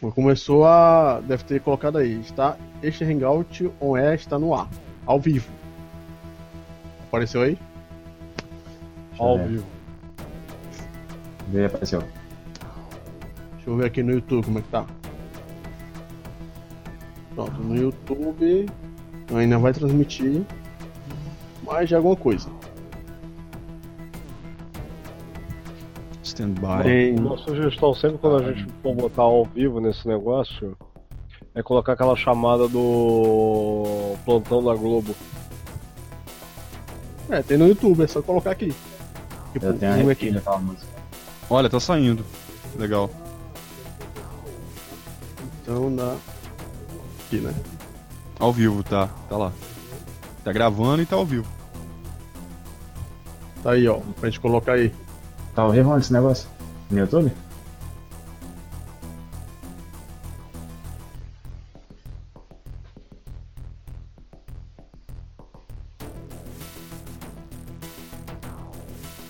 Começou a. Deve ter colocado aí. Está, este Hangout on Air está no ar. Ao vivo. Apareceu aí? Ao vivo. Vê, apareceu. Deixa eu ver aqui no YouTube como é que tá. Pronto, no YouTube ainda vai transmitir mais de alguma coisa. Standby. Tem. Uma sugestão sempre quando a gente for botar ao vivo nesse negócio é colocar aquela chamada do plantão da Globo. É, tem no YouTube, é só colocar aqui. Tipo, Eu tenho um aqui. daquela música. Olha, tá saindo. Legal. Então dá. Aqui, né? Ao vivo, tá. Tá lá. Tá gravando e tá ao vivo. Tá aí, ó. Pra gente colocar aí. Tá ao vivo esse negócio? No YouTube?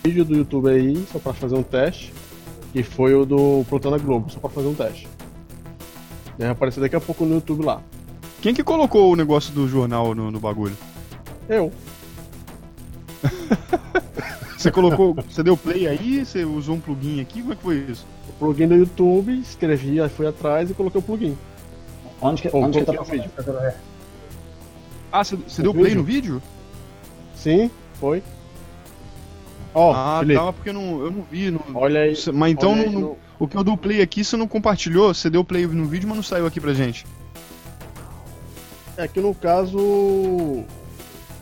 Vídeo do YouTube aí, só pra fazer um teste. Que foi o do Plantão da Globo, só pra fazer um teste. Deve aparecer daqui a pouco no YouTube lá. Quem que colocou o negócio do jornal no, no bagulho? Eu. Você colocou. você deu play aí? Você usou um plugin aqui? Como é que foi isso? O plugin do YouTube, escrevi, aí fui atrás e coloquei o plugin. Onde que, onde que tá o vídeo. Ah, você, você deu play no vídeo? Sim, foi. Ó, ah, Felipe, tá, porque eu não, eu não vi. não- olha aí. Mas então, aí no- o que eu dou play aqui, você não compartilhou? Você deu play no vídeo, mas não saiu aqui pra gente. É que no caso.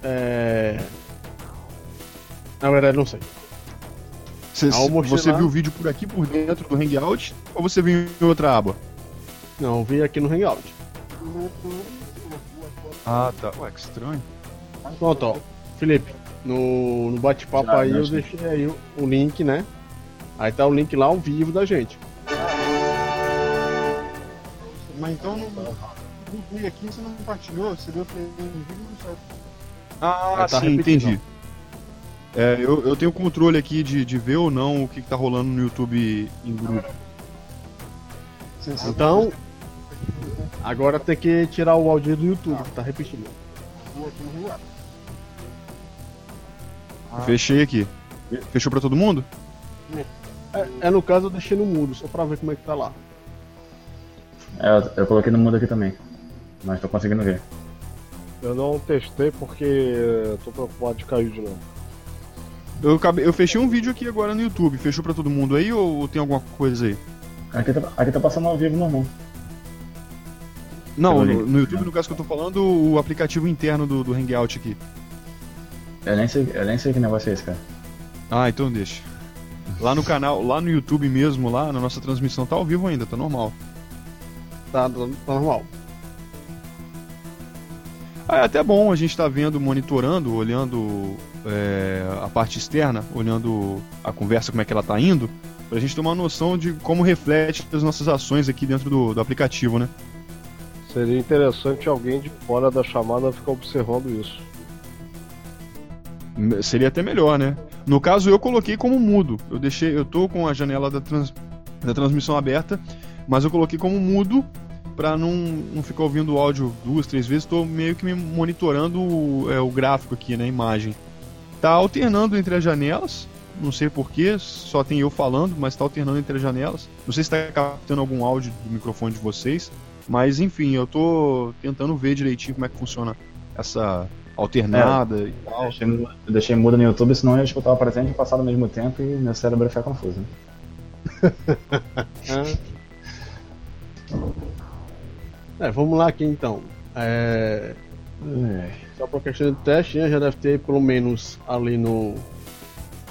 É. Na verdade, não sei. Você, Ah, eu mostrei você lá. viu o vídeo por aqui, por dentro do Hangout? Ou você viu em outra aba? Não, eu vi aqui no Hangout. Ah, tá. Ué, que estranho. Pronto, ó. Felipe, no, no bate-papo Já, aí eu já. deixei aí o, o link, né? Aí tá o link lá ao vivo da gente. Mas então não. No play aqui você não compartilhou? Você deu play no vídeo e não saiu. Ah, tá sim, repetindo, entendi. É, eu, eu tenho controle aqui de, de ver ou não o que, que tá rolando no YouTube em grupo. Então, agora tem que tirar o áudio do YouTube, que tá repetindo. Fechei aqui. Fechou pra todo mundo? É, é, no caso eu deixei no mudo, só pra ver como é que tá lá. É, eu, eu coloquei no mudo aqui também. Mas tô conseguindo ver. Eu não testei porque tô preocupado de cair de novo. Eu, acabei- eu fechei um vídeo aqui agora no YouTube. Fechou pra todo mundo aí ou tem alguma coisa aí? Aqui tá, aqui tá passando ao vivo normal. Não, no, no YouTube, no caso que eu tô falando, o aplicativo interno do, do Hangout aqui. Eu nem, sei, eu nem sei que negócio é esse, cara. Ah, então deixa. Lá no canal, lá no YouTube mesmo, lá na nossa transmissão, tá ao vivo ainda, tá normal. Tá, tá, tá normal. Ah, é até bom a gente tá vendo, monitorando, olhando é, a parte externa, olhando a conversa, como é que ela tá indo, pra gente ter uma noção de como reflete as nossas ações aqui dentro do, do aplicativo, né? Seria interessante alguém de fora da chamada ficar observando isso. Seria até melhor, né? No caso, eu coloquei como mudo. Eu deixei, eu tô com a janela da, trans- da transmissão aberta, mas eu coloquei como mudo pra não, não ficar ouvindo o áudio duas, três vezes. Tô meio que me monitorando o, é, o gráfico aqui, né? A imagem. Tá alternando entre as janelas. Não sei porquê, só tem eu falando, mas tá alternando entre as janelas. Não sei se tá captando algum áudio do microfone de vocês. Mas enfim, eu tô tentando ver direitinho como é que funciona essa alternada e Eu tal. deixei, eu deixei mudo no YouTube, senão eu ia escutar o presente e passar ao mesmo tempo e meu cérebro ia ficar confuso. né? É, vamos lá aqui então. É, só por questão de teste, né, já deve ter pelo menos ali no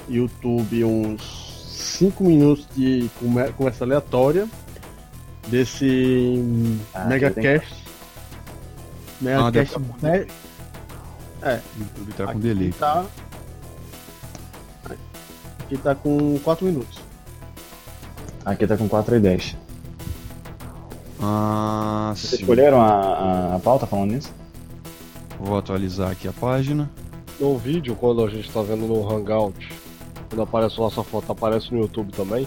YouTube uns 5 minutos de conver- conversa aleatória desse Ah, Megacast. Ah, deve Megacast tá né, O YouTube tá com delay. Tá, aqui tá com 4 minutos. Aqui tá com 4 e 10. Ah, Vocês sim. escolheram a, a, a pauta falando nisso? Vou atualizar aqui a página. No vídeo, quando a gente tá vendo no Hangout, quando aparece a nossa foto, aparece no YouTube também?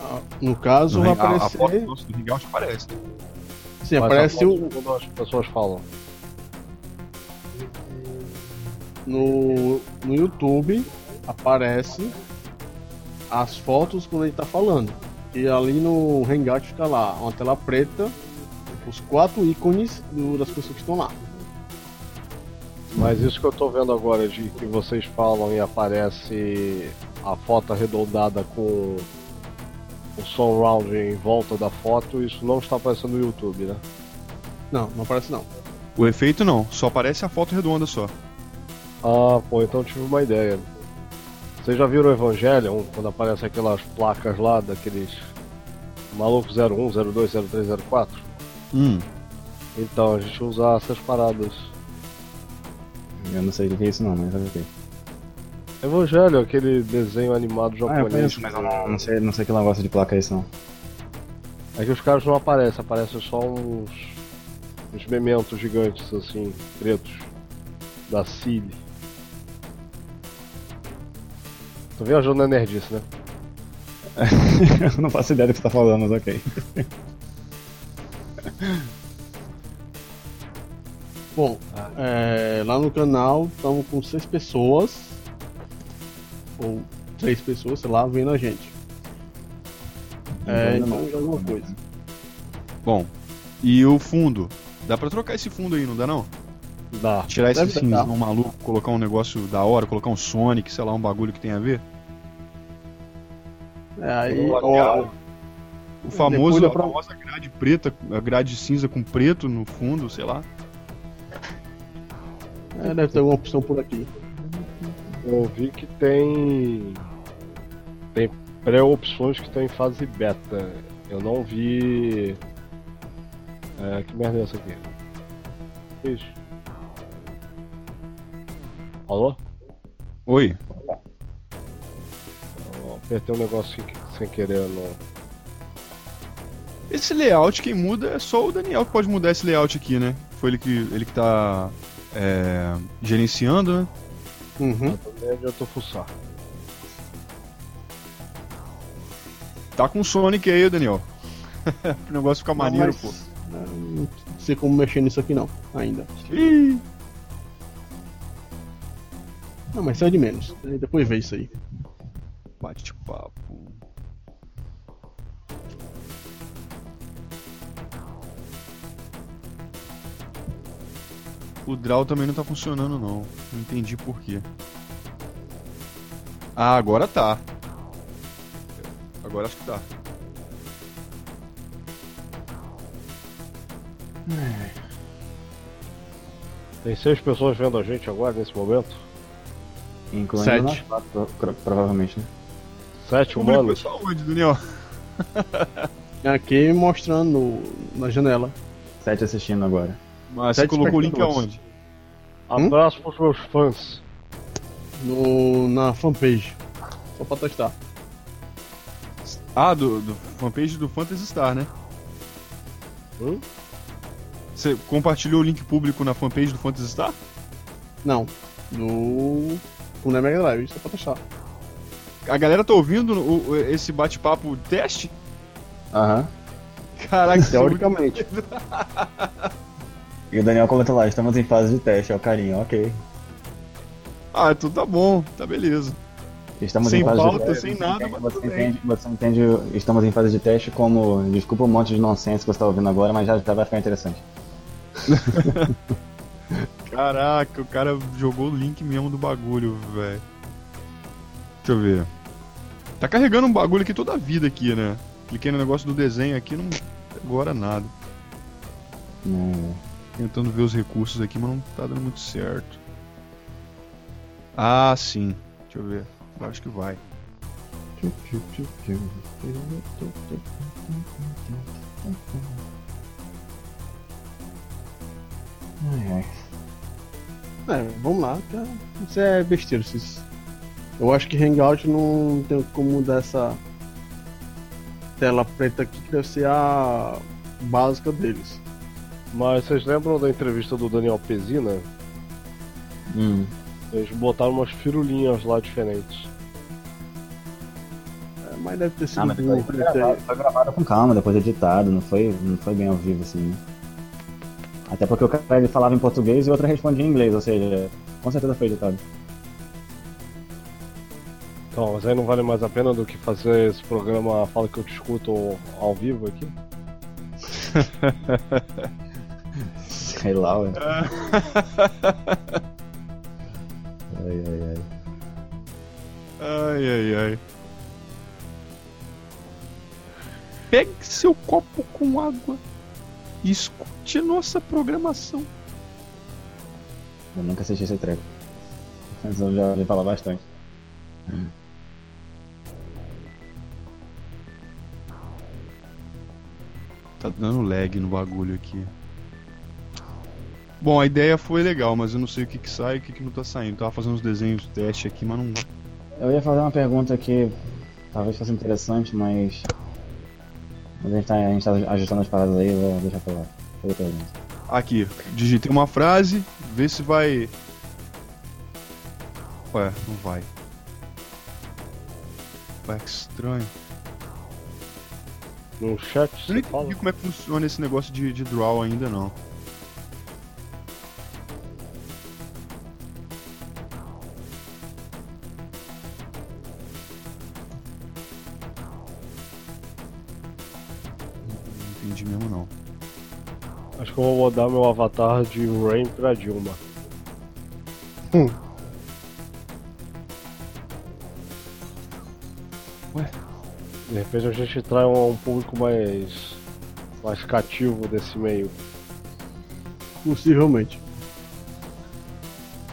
Ah, No caso, No vai Hang- a, a aparecer. foto do Hangout aparece. Sim, Mas aparece o, quando as pessoas falam. no, no YouTube aparece as fotos quando ele tá falando. E ali no Hangout fica lá, uma tela preta, os quatro ícones do- das pessoas que estão lá. Mas isso que eu tô vendo agora de que vocês falam e aparece a foto arredondada com o surround em volta da foto, isso não está aparecendo no YouTube, né? Não, não aparece não. O efeito não, só aparece a foto redonda só. Ah, pô, então tive uma ideia. Vocês já viram o Evangelion, quando aparece aquelas placas lá daqueles malucos 01, 02, 03, 04? Hum. Então, a gente usa essas paradas. Eu não sei o que é isso não, mas ok. Evangelho, aquele desenho animado Ah, eu japonês. conheço, mas eu não, não sei, não sei que negócio de placa é isso não. É que os caras não aparecem, aparecem só uns. uns mementos gigantes, assim, pretos. Da Cile. Tô viajando na nerdice, né? eu não faço ideia do que você tá falando, mas ok. Bom, é, lá no canal estamos com seis pessoas, ou três pessoas, sei lá, vendo a gente. É, então já alguma coisa. Bom, e o fundo? Dá pra trocar esse fundo aí, não dá não? Dá. Tirar esse dar. cinzão maluco, colocar um negócio da hora, colocar um Sonic, sei lá, um bagulho que tem a ver. Aí, ó, O famoso, a pra- famosa grade preta, a grade cinza com preto no fundo, sei lá. é, deve ter alguma opção por aqui. Eu vi que tem. Tem pré-opções que estão em fase beta. Eu não vi. É, que merda é essa aqui? Isso. Alô? Oi. Eu apertei um negócio sem, sem querer no. Esse layout, quem muda é só o Daniel que pode mudar esse layout aqui, né? Foi ele que, ele que tá é, gerenciando, né? Uhum. Também adiantou fuçar. Tá com o Sonic aí, Daniel. o negócio ficar maneiro, Mas, pô. Não sei como mexer nisso aqui não, ainda. Ih, Não, mas sai de menos. Depois vê isso aí. Bate-papo. O draw também não tá funcionando não. Não entendi por quê. Ah, agora tá. Agora acho que tá. Tem seis pessoas vendo a gente agora nesse momento? Incluindo Sete. quatro, pro- provavelmente, né? Sete Publicou humanos? aonde, Daniel? Aqui mostrando na janela. Sete assistindo agora. Mas você Sete colocou o link aonde? Abraço pros meus fãs. No, na fanpage. Só pra testar. Ah, do, do fanpage do Phantasy Star, né? Hum? Você compartilhou o link público na fanpage do Phantasy Star? Não. No. No Mega Drive, só pra testar. A galera tá ouvindo o- esse bate-papo teste? Aham. Caraca, é Teoricamente. E o Daniel comenta lá, estamos em fase de teste, ó, carinho, ok. Ah, então tá bom, tá beleza. Estamos Sem em fase pauta, de teste. sem nada, entende- mas você tudo entende, você entende, estamos em fase de teste como, desculpa um monte de nonsense que você tá ouvindo agora, mas já, já vai ficar interessante. Caraca, o cara jogou o link mesmo do bagulho, velho. Deixa eu ver. Tá carregando um bagulho aqui toda a vida aqui, né? Cliquei no negócio do desenho aqui, não agora nada. Hum, Tentando ver os recursos aqui, mas não tá dando muito certo. Ah, sim. Deixa eu ver. Eu acho que vai. ai, ai. É, vamos lá. tá? Isso é besteira. Esses... Eu acho que Hangout não tem como mudar essa tela preta aqui, que deve ser a básica deles. Mas vocês lembram da entrevista do Daniel Pezina? Hum. Eles botaram umas firulinhas lá diferentes. É, Mas deve ter sido Ah, mas foi, gravado, foi gravado com calma, depois editado, não foi, não foi bem ao vivo assim. né? Até porque o cara ele falava em português e o outro respondia em inglês, ou seja, com certeza foi editado. Então, mas aí não vale mais a pena do que fazer esse programa Fala que eu te escuto ao vivo aqui? Sei lá, ué. Ai, ai, ai. Ai, ai, ai. Pegue seu copo com água e escute nossa programação. Eu nunca assisti esse treco. Mas eu já ouvi falar bastante. Tá dando lag no bagulho aqui. Bom, a ideia foi legal, mas eu não sei o que que sai e o que que não tá saindo. Tava fazendo uns desenhos teste aqui, mas não. Eu ia fazer uma pergunta que talvez fosse interessante, mas. Mas a gente tá, a gente tá ajustando as paradas aí, vou deixar pra lá. Aqui, digitei uma frase, vê se vai. Ué, não vai. Ué, que estranho. No chat Eu não fala? entendi como é que funciona esse negócio de, de draw ainda não. Não entendi mesmo não. Acho que eu vou mudar meu avatar de Rain pra Dilma. Ué? De repente a gente trai um, um público mais. mais cativo desse meio. Possivelmente.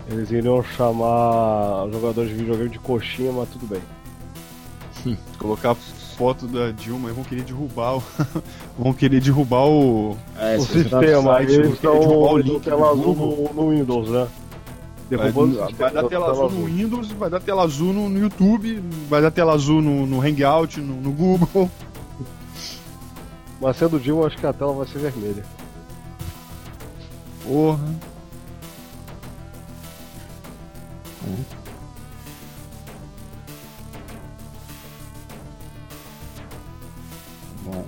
Eles iriam chamar jogadores de videogame de coxinha, mas tudo bem. Colocar foto da Dilma e vão querer derrubar o. vão querer derrubar o. É, o tá- sistema, site, eles porque derrubar o estão link do azul Google. no Windows, né? Vai, vai dar da tela azul no Windows, vai dar tela azul no, no YouTube, vai dar tela azul no, no Hangout, no, no Google. Mas sendo Dilma, acho que a tela vai ser vermelha. Porra. Bom,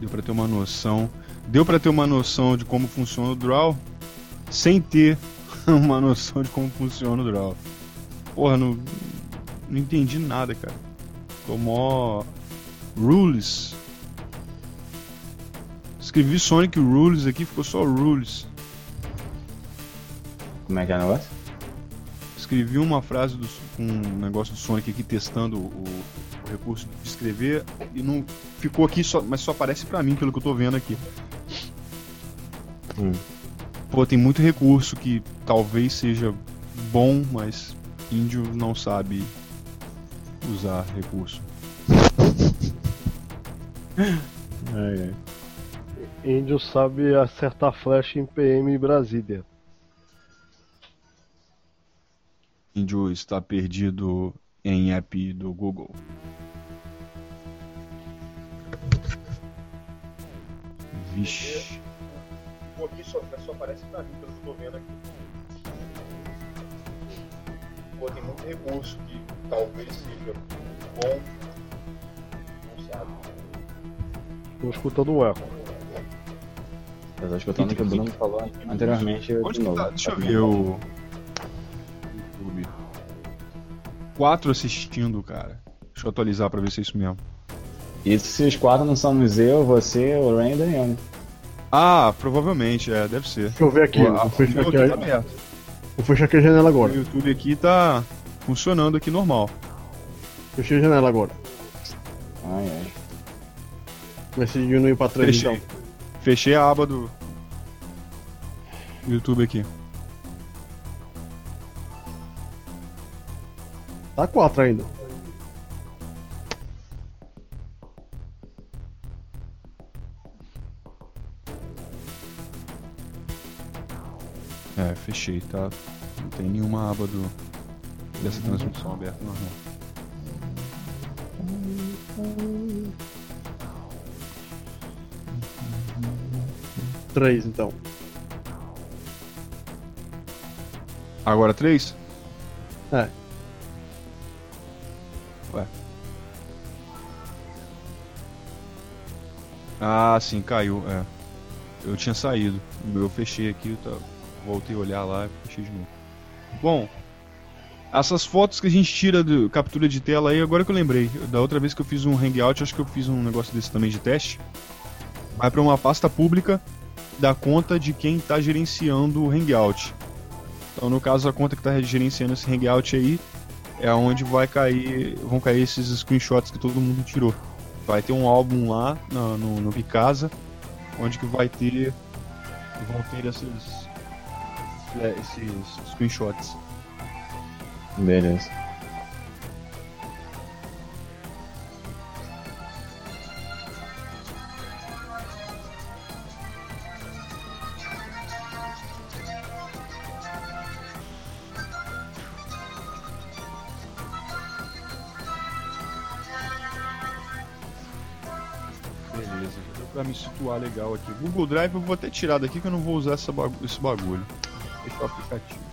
Deu pra ter uma noção. Deu pra ter uma noção de como funciona o draw sem ter uma noção de como funciona o draw. Porra, não, não entendi nada, cara. Mó. Rules. Escrevi Sonic Rules aqui, ficou só Rules. como é que é o negócio? Escrevi uma frase do, com um negócio do Sonic aqui testando o, o recurso de escrever e não ficou aqui, só, mas só aparece pra mim pelo que eu tô vendo aqui. Hum. Pô, tem muito recurso que talvez seja bom, mas índio não sabe usar recurso. Ai, ai. Índio sabe acertar flash em PM Brasília. Índio está perdido em app do Google. Vixe. Aqui só, só aparece pra mim, pelo que eu tô vendo aqui. Pô, tem muito recurso que talvez seja bom. Não sabe. Tô escutando um eco. Eu tô escutando o que o Bruno falou anteriormente Onde de que novo. tá? Deixa eu ver o. YouTube. Quatro assistindo, cara. Deixa eu atualizar pra ver se é isso mesmo. Isso se os quatro não somos eu, você, o Ray e o Daniel. né? Ah, provavelmente, é, deve ser. Deixa eu ver aqui. Pô, Vou a- fechar o aqui, tá a- aberto. vou fechar aqui a janela O agora. YouTube aqui tá funcionando aqui normal. Fechei a janela agora. Ai, ai. Vai ser diminuir pra 3 Fechei. então. Fechei a aba do do YouTube aqui. Tá 4 ainda. É, fechei, tá? Não tem nenhuma aba do, dessa transmissão aberta normal. Três, então. Agora três? É. Ué. Ah, sim, caiu. É. Eu tinha saído. Eu fechei aqui e tava voltei a olhar lá e fechei de novo. Bom, essas fotos que a gente tira de captura de tela aí, agora que eu lembrei. Da outra vez que eu fiz um hangout, acho que eu fiz um negócio desse também de teste. Vai para uma pasta pública da conta de quem está gerenciando o hangout. Então, no caso, a conta que está gerenciando esse hangout aí é onde vai cair, vão cair esses screenshots que todo mundo tirou. Vai ter um álbum lá no, no, no Picasa, onde que vai ter vão ter esses, esses screenshots. Beleza. Beleza, já deu pra me situar legal aqui. Google Drive eu vou até tirar daqui que eu não vou usar esse bagulho. Deixa o aplicativo.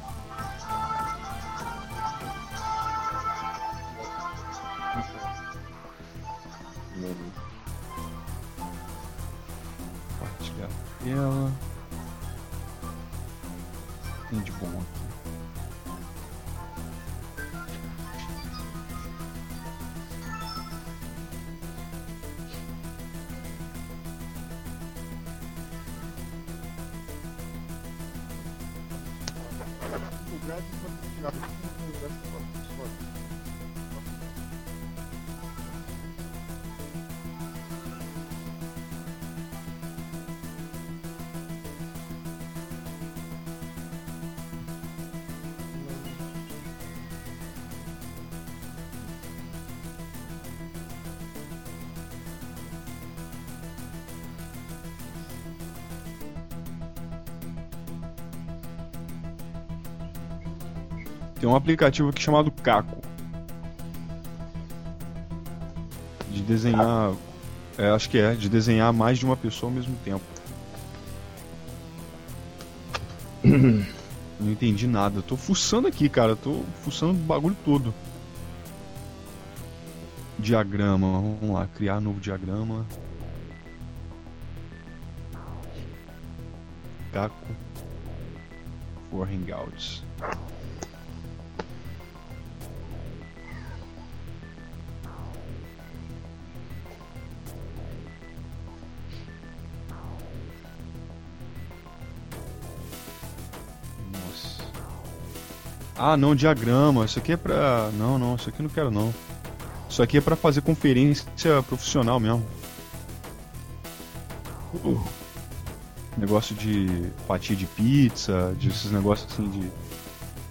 Tem um aplicativo aqui chamado Caco. De desenhar. É, acho que é, de desenhar mais de uma pessoa ao mesmo tempo. Não entendi nada. Tô fuçando aqui, cara. Tô fuçando o bagulho todo. Diagrama. Vamos lá, criar novo diagrama. Caco. For Hangouts. Ah, não, diagrama. Isso aqui é pra. Não, não, isso aqui não quero não. Isso aqui é pra fazer conferência profissional mesmo. Uh. Negócio de fatia de pizza, de esses negócios assim de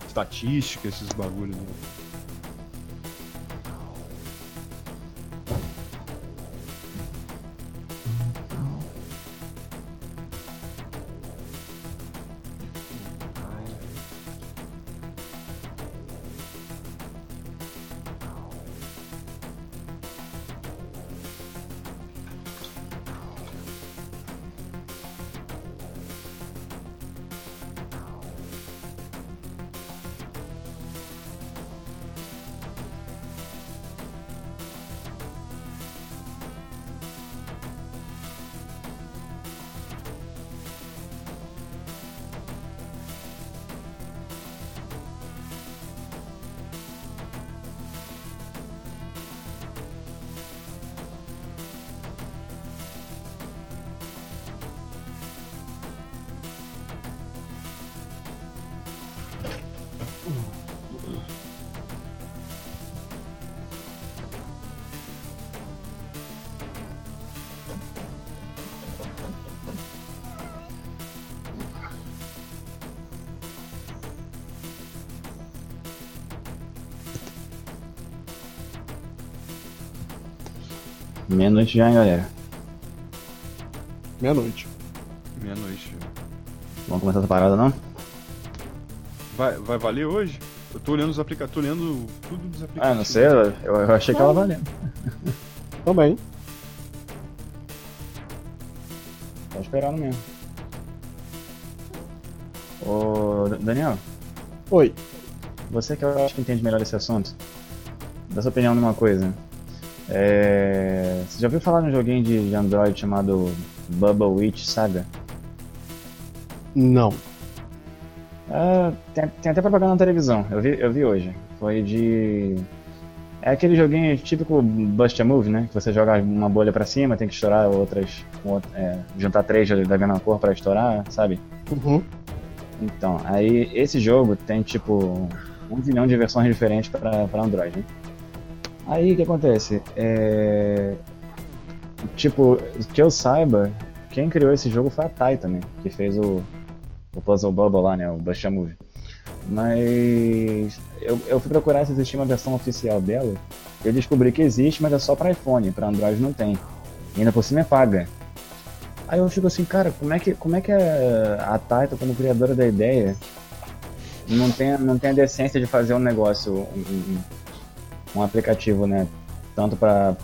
estatística, esses bagulhos. Né? Meia-noite já, hein, galera. Meia-noite. Meia-noite. Vamos começar essa parada, não? Vai, vai valer hoje? Eu tô olhando os aplicativos, tô lendo tudo dos aplicativos. Ah, não sei, eu, eu achei que ela valendo. Também. Tá esperando mesmo. Ô, Daniel, Oi. você que eu acho que entende melhor esse assunto, dá sua opinião numa coisa. É, Você já ouviu falar num joguinho de, de Android chamado Bubble Witch Saga? Não. Ah, tem, tem até propaganda na televisão, eu vi, eu vi hoje. Foi de. É aquele joguinho típico Bust a Move, né? Que você joga uma bolha pra cima, tem que estourar outras. É, juntar três da mesma cor pra estourar, sabe? Uhum. Então, aí esse jogo tem tipo um milhão de versões diferentes para Android. Né? Aí o que acontece? É... Tipo, que eu saiba, quem criou esse jogo foi a Tai também, que fez o, o Puzzle Bubble lá, né? O Bust a Move. Mas eu, eu fui procurar se existia uma versão oficial dela. Eu descobri que existe, mas é só para iPhone, para Android não tem. E ainda por cima é paga. Aí eu fico assim, cara, como é que, como é que a, a Taito, como criadora da ideia, não tem, não tem a decência de fazer um negócio, um aplicativo, né? Tanto para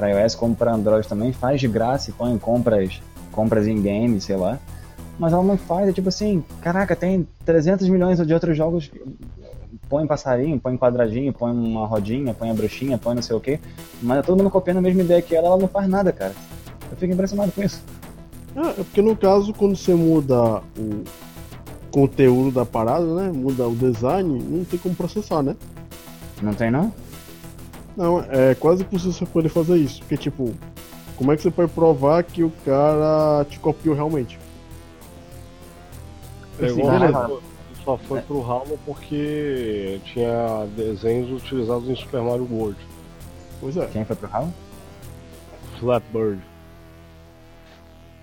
iOS como para Android também, faz de graça e põe compras, compras em game, sei lá. Mas ela não faz, é tipo assim, caraca, tem 300 milhões de outros jogos, põe passarinho, põe quadradinho, põe uma rodinha, põe a bruxinha, põe não sei o que, mas é todo mundo copiando a mesma ideia que ela, ela não faz nada, cara. Eu fico impressionado com isso. Ah, é porque no caso, quando você muda o conteúdo da parada, né? Muda o design, não tem como processar, né? Não tem não? Não, é quase impossível você poder fazer isso. Porque, tipo, como é que você pode provar que o cara te copiou realmente? Assim, beleza. Só foi é. pro Halo porque tinha desenhos utilizados em Super Mario World. Pois é. Quem foi pro Halo? Flatbird.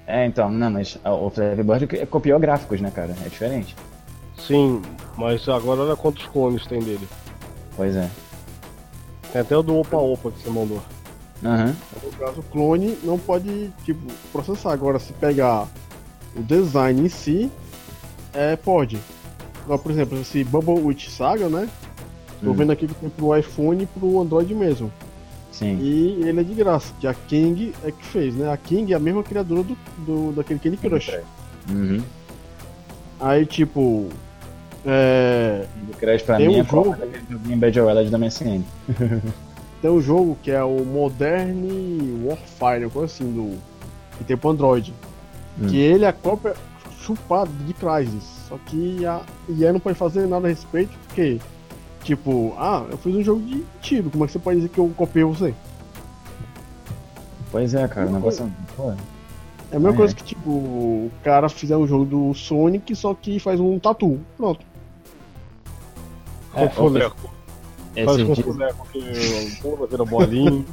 É, então, não, mas o Flappy Bird copiou gráficos, né, cara? É diferente. Sim, mas agora olha quantos clones tem dele. Pois é. Tem até o do Opa Opa que você mandou. Uhum. No caso, o clone não pode, tipo, processar. Agora, se pegar o design em si, é, pode. Agora, por exemplo, esse Bubble Witch Saga, né? Tô hum. vendo aqui que tem pro iPhone e pro Android mesmo. Sim. E ele é de graça, que a King é que fez, né? A King é a mesma criadora do, do daquele Candy Crush. Uhum. Aí, tipo. É. Crush pra tem mim um é jogo... joguinho Bad Wallet da MSN. tem um jogo que é o Modern Warfare, coisa assim, do. Que tem pro Android. Hum. Que ele é a cópia chupada de Crysis. Só que a EA não pode fazer nada a respeito, porque Tipo, ah, eu fiz um jogo de tiro, como é que você pode dizer que eu copiei você? Pois é, cara, o negócio. Pô, é a mesma é. coisa que, tipo, o cara fizer um jogo do Sonic, só que faz um tatu. Pronto. É, fuleco. Faz com fuleco que pula, vira bolinho.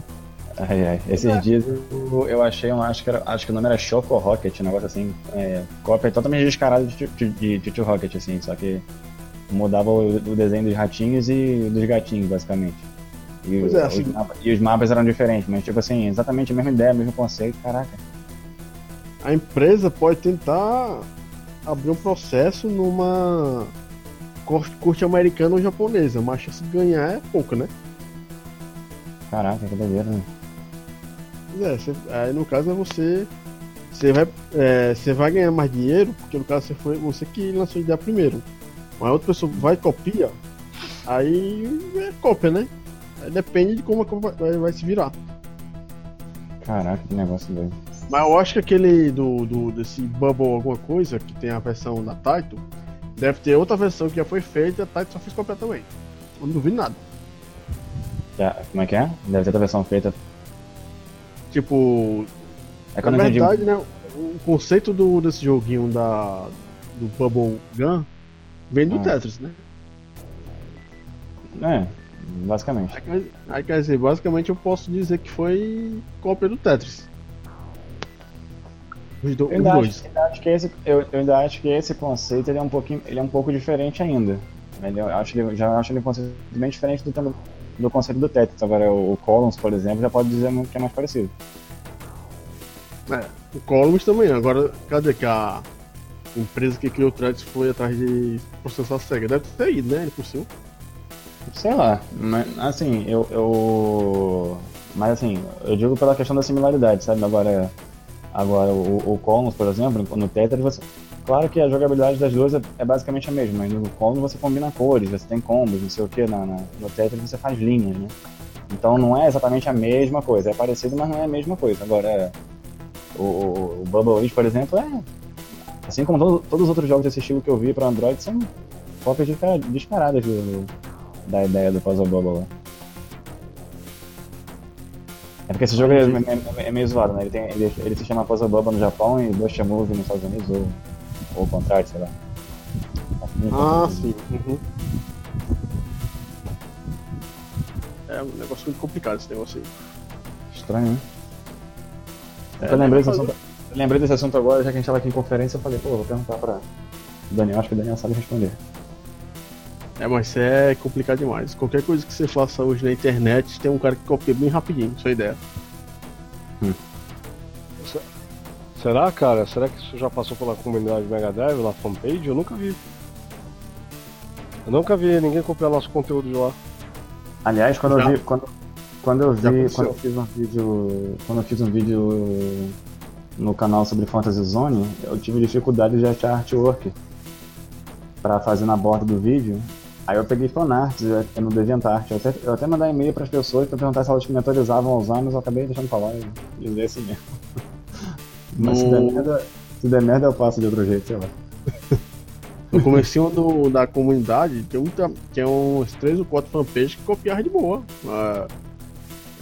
Ai, ai. Esses dias eu, eu achei um, acho que, era, acho que o nome era Choco Rocket, um negócio assim, é, cópia totalmente descarada de Tio Rocket, assim, só que mudava o, o, desenho dos ratinhos e dos gatinhos, basicamente. E, é, assim... os mapas, e os mapas eram diferentes, mas tipo assim, exatamente a mesma ideia, o mesmo conceito, caraca. A empresa pode tentar abrir um processo numa corte americana ou japonesa, mas a chance de ganhar é pouca, né? Caraca, que doideira, né? É, você, aí no caso é você. Você vai, é, você vai ganhar mais dinheiro, porque no caso você foi você que lançou a ideia primeiro uma outra pessoa vai e copia, aí é cópia, né? Aí depende de como a cópia vai, vai se virar. Caraca, que negócio doido. Mas eu acho que aquele do, do desse Bubble alguma coisa, que tem a versão da Taito, deve ter outra versão que já foi feita e a Taito só copiar também. Eu não duvido nada. Já, como é que é? Deve ter outra versão feita. Tipo. É na verdade, entendi. né? O conceito do, desse joguinho da, do Bubble Gun Vem do ah. Tetris, né? É, basicamente. Aí, aí, quer dizer, basicamente eu posso dizer que foi cópia do Tetris. Os, do, eu, ainda os dois. Acho, acho que esse, eu, eu, ainda acho que esse conceito ele é um pouquinho, ele é um pouco diferente ainda. Ele, eu acho que já acho ele um conceito bem diferente do, do conceito do Tetris. Agora o, o Columns, por exemplo, já pode dizer que é mais parecido. É, o Columns também. Agora, cadê que a empresa que criou o Threads foi atrás de processar a SEGA. Deve ter ido, né? Por cima. Sei lá, mas assim, eu, eu. Mas assim, eu digo pela questão da similaridade, sabe? Agora, agora o, o por exemplo, no Tetris você. Claro que a jogabilidade das duas é, é basicamente a mesma, mas no Columns você combina cores, você tem combos, não sei o que, na, na, no Tetris você faz linhas, né? Então não é exatamente a mesma coisa. É parecido, mas não é a mesma coisa. Agora, o, o, o Bubble Witch, por exemplo, é. Assim como todo, todos os outros jogos desse estilo que eu vi para Android, são cópias descaradas do, da ideia do Puzzle Bubble. Né? É porque esse jogo é, é, é, meio zoado, né? Ele, tem, ele, ele, se chama Puzzle Bubble no Japão e Ghost Move nos Estados Unidos, ou, ou o contrário, sei lá. Ah, sim. Uhum. É um negócio muito complicado esse negócio aí. Estranho, né? É, eu, lembrei desse assunto, eu lembrei desse assunto agora, já que a gente tava aqui em conferência, eu falei, pô, vou perguntar pra Daniel, acho que o Daniel sabe responder. É, mas isso é complicado demais. Qualquer coisa que você faça hoje na internet, tem um cara que copia bem rapidinho, sua ideia. Hum. Será, cara? Será que isso já passou pela comunidade Mega Drive, na fanpage? Eu nunca vi. Eu nunca vi ninguém copiar nosso conteúdo de lá. Aliás, quando já. eu vi. Quando, quando eu vi. Quando eu fiz um vídeo. Quando eu fiz um vídeo no canal sobre Fantasy Zone, eu tive dificuldade de achar artwork para fazer na borda do vídeo. Aí eu peguei fanarts no DeviantArt. Eu até, eu até mandei e-mail para as pessoas para perguntar se elas me autorizavam a usar, mas eu acabei deixando falar e dizer assim mesmo. Mas no... se, der merda, se der merda eu passo de outro jeito, sei lá. No começo do, da comunidade, tem, muita, tem uns 3 ou 4 fanpages que copiaram de boa.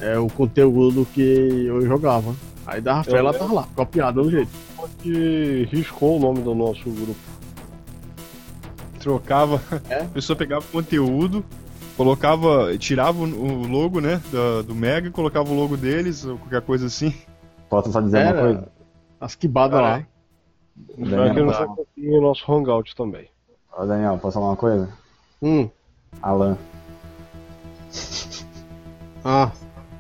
É, é o conteúdo que eu jogava. Aí da Rafael ela tava lá, copiada do jeito. Que riscou o nome do nosso grupo. Trocava, é? a pessoa pegava conteúdo, colocava, tirava o logo, né, do, do Mega, colocava o logo deles, ou qualquer coisa assim. Posso só dizer Era, uma coisa? As quibadas lá. Daniel, que não tá. o nosso hangout também. Ô Daniel, posso falar uma coisa? Hum. Alan. Ah,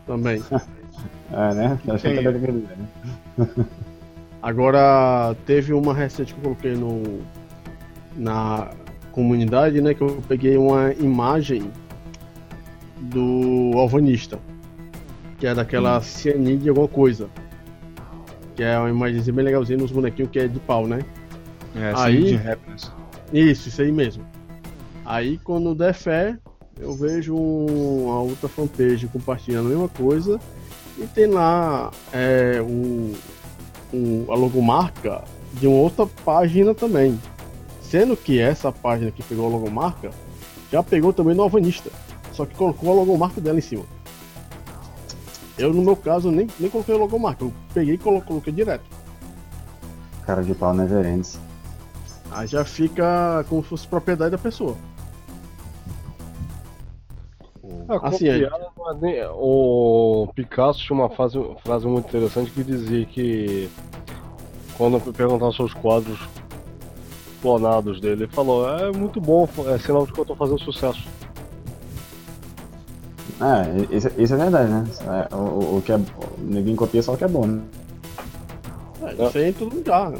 também. é, né? Acho que né? Agora, teve uma recente que eu coloquei no, na comunidade, né? Que eu peguei uma imagem do alvanista, que é daquela hum. cianide de alguma coisa. Que é uma imagem bem legalzinha nos bonequinhos que é de pau, né? É, aí, Isso, isso aí mesmo. Aí quando der fé, eu vejo uma outra fanpage compartilhando a mesma coisa e tem lá é, um, um, a logomarca de uma outra página também. Sendo que essa página que pegou a logomarca já pegou também no Alvanista. Só que colocou a logomarca dela em cima. Eu, no meu caso, nem, nem coloquei a logomarca. Eu peguei e coloquei direto. Cara de pau neverends. Aí já fica como se fosse propriedade da pessoa. Ah, assim, é... O Picasso tinha uma frase, frase muito interessante que dizia que quando perguntaram seus quadros clonados dele. Ele falou: é muito bom, é sinal de que eu tô fazendo sucesso. É, isso, isso é verdade, né? É, o, o, que é. Ninguém copia só o que é bom, né? É, isso aí em todo lugar.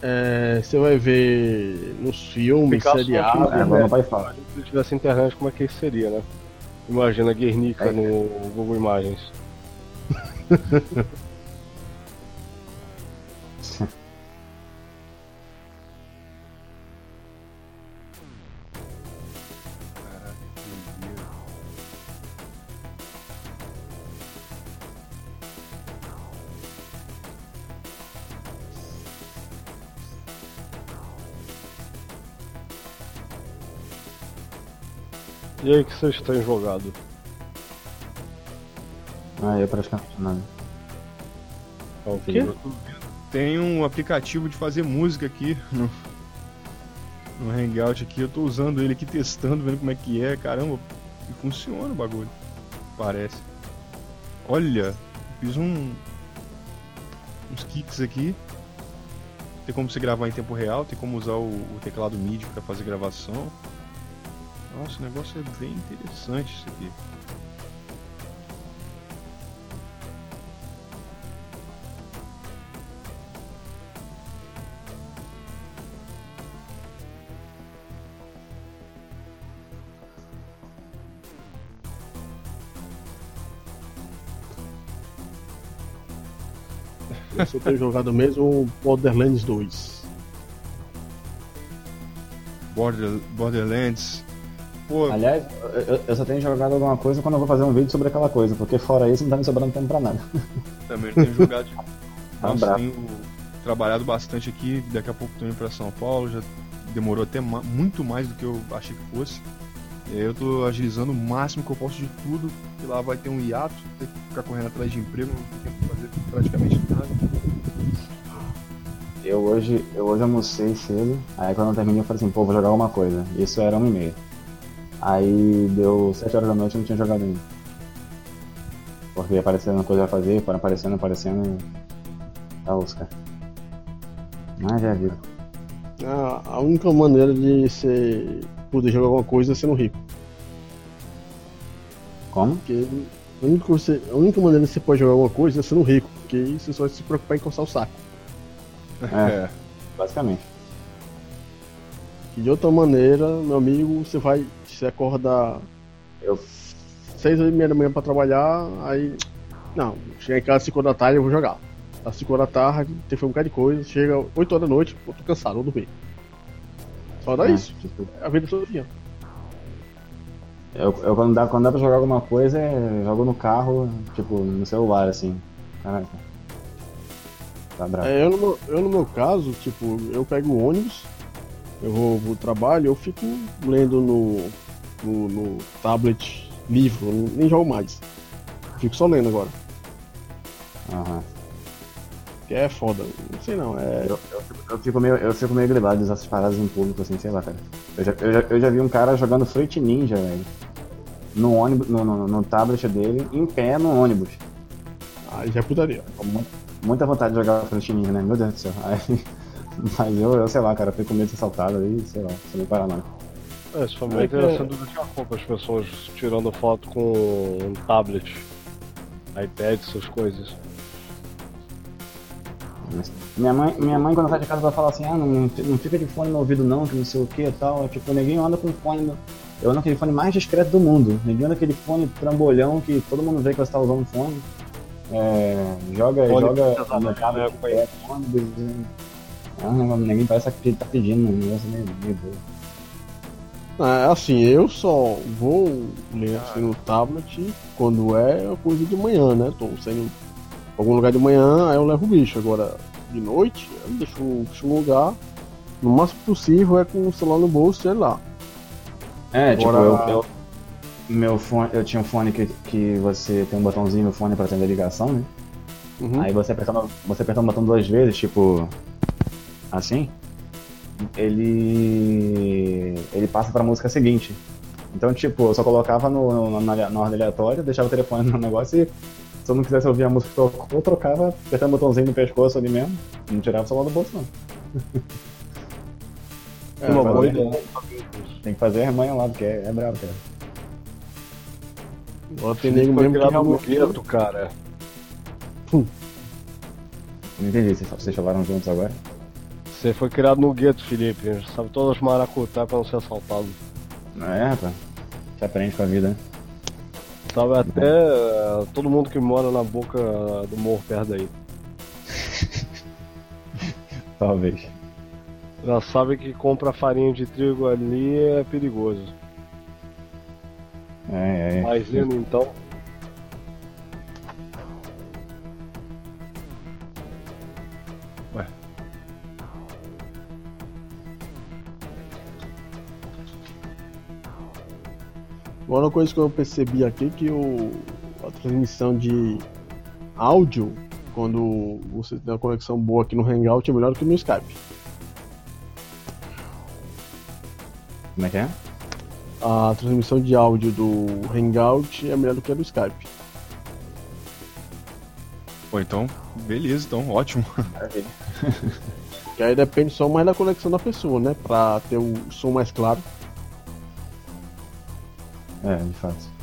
É, você vai ver nos filmes, seriados. É, né? pai fala. Se tivesse internet, como é que isso seria, né? Imagina Guernica é. no Google Imagens. E aí, o que vocês têm jogado? Ah, eu praticamente nada. É o quê? Tem um aplicativo de fazer música aqui no, no Hangout aqui. Eu tô usando ele aqui, testando, vendo como é que é. Caramba, e funciona o bagulho. Parece. Olha, fiz um uns kicks aqui. Tem como você gravar em tempo real, tem como usar o, o teclado MIDI para fazer gravação. Nossa, o negócio é bem interessante isso aqui. Eu só tenho jogado mesmo Borderlands 2. Border, Borderlands Pô, Aliás, eu, eu só tenho jogado alguma coisa quando eu vou fazer um vídeo sobre aquela coisa, porque fora isso não tá me sobrando tempo pra nada. também tenho jogado. Tá Nossa, tenho trabalhado bastante aqui. Daqui a pouco tô indo pra São Paulo. Já demorou até ma- muito mais do que eu achei que fosse. E aí eu tô agilizando o máximo que eu posso de tudo. E lá vai ter um hiato, ter que ficar correndo atrás de emprego, não tem tempo pra fazer praticamente nada. Eu hoje, eu hoje almocei cedo, aí quando eu terminei eu falei assim, pô, vou jogar alguma coisa. Isso era 1 e meia. Aí deu 7 horas da noite e não tinha jogado ainda. Porque ia aparecendo coisa pra fazer, foram aparecendo, aparecendo e. Tá os cara. Mas já viu. A, a única maneira de você poder jogar alguma coisa é sendo rico. Como? Porque a única, você- a única maneira que você pode jogar alguma coisa é sendo rico. Porque aí você só vai se preocupar em coçar o saco. É, basicamente. E de outra maneira, meu amigo, você vai. Você acorda Eu, seis e meia da manhã pra trabalhar, aí. Não, chegar em casa às 5 horas da tarde eu vou jogar. Às 5 horas da tarde, tem que fazer um bocado de coisa, chega 8 horas da noite, eu tô cansado, vou dormir. Só dá É. isso. É a vida todo dia. eu, eu quando, dá, quando dá pra jogar alguma coisa, eu jogo no carro, tipo, no celular, assim. Caraca. Tá bravo. É, eu, no meu, eu, no meu caso, tipo, eu pego o ônibus, eu vou pro trabalho, eu fico lendo no, no, no tablet livro, eu nem jogo mais. Fico só lendo agora. Aham. Que é foda. Não sei não, é. Eu, eu, fico- eu fico meio, eu fico meio grilado dessas paradas em público, assim, sei lá, cara. Eu já, eu já, eu já vi um cara jogando Fruit Ninja, velho. No ônibus, no, no, no tablet dele, em pé no ônibus. Aí já é putaria. Muita vontade de jogar Fruit Ninja, né? Meu Deus do céu. Aí, mas eu, eu, sei lá, cara, eu fico com medo de ser assaltado aí, sei lá, sem me parar não. É, isso foi É muito que- interessante daqui a pouco as pessoas tirando foto com um tablet, iPad, essas coisas. Minha mãe, minha mãe quando sai de casa, ela fala assim, ah, não, não fica de fone no ouvido não, que não sei o que e tal. É, tipo, ninguém anda com fone. No... Eu ando com aquele fone mais discreto do mundo. Ninguém anda com aquele fone trambolhão que todo mundo vê que você tá usando fone. É, joga, Fone joga no né? tablet, é, ônibus, e- ah, não, ninguém parece que tá pedindo um negócio meio, meio doido. É, assim, eu só vou ler assim no tablet quando é coisa de manhã, né? Tô pra algum lugar de manhã, aí eu levo o bicho. Agora, de noite, eu deixo o bicho no lugar. No máximo possível é com o celular no bolso, sei lá. É, tipo, Agora- eu, eu, meu fone, eu tinha um fone que, que você tem um botãozinho no fone pra atender ligação, né? Uhum. Aí você apertando, você apertando o botão duas vezes, tipo. Assim. Ele. Ele passa pra música seguinte. Então, tipo, eu só colocava no, no, na, na ordem aleatória, deixava o telefone no negócio e se eu não quisesse ouvir a música que tocou, eu trocava, apertando o botãozinho no pescoço ali mesmo. Não tirava o celular do bolso, não. É, Uma boa ideia. Tem que fazer a remanha lá, porque é, é bravo, cara. Agora tem nego mesmo que realmente. gueto, cara. Não entendi, vocês, vocês falaram juntos agora? Você foi criado no gueto, Felipe. Sabe todas as maracutá pra não ser assaltado. Não é, rapaz? Você aprende com a vida, né? Sabe até eh, todo mundo que mora na boca do morro perto daí. Talvez. Já sabe que compra farinha de trigo ali é perigoso. É, é. Mas indo então. Uma coisa que eu percebi aqui é que o, a transmissão de áudio, quando você tem uma conexão boa aqui no Hangout, é melhor do que no Skype. Como é que é? A transmissão de áudio do Hangout é melhor do que a do Skype. Pô, então, beleza, então, ótimo. Maravilha. Que aí depende só mais da conexão da pessoa, né? Pra ter o som mais claro. É, de fato.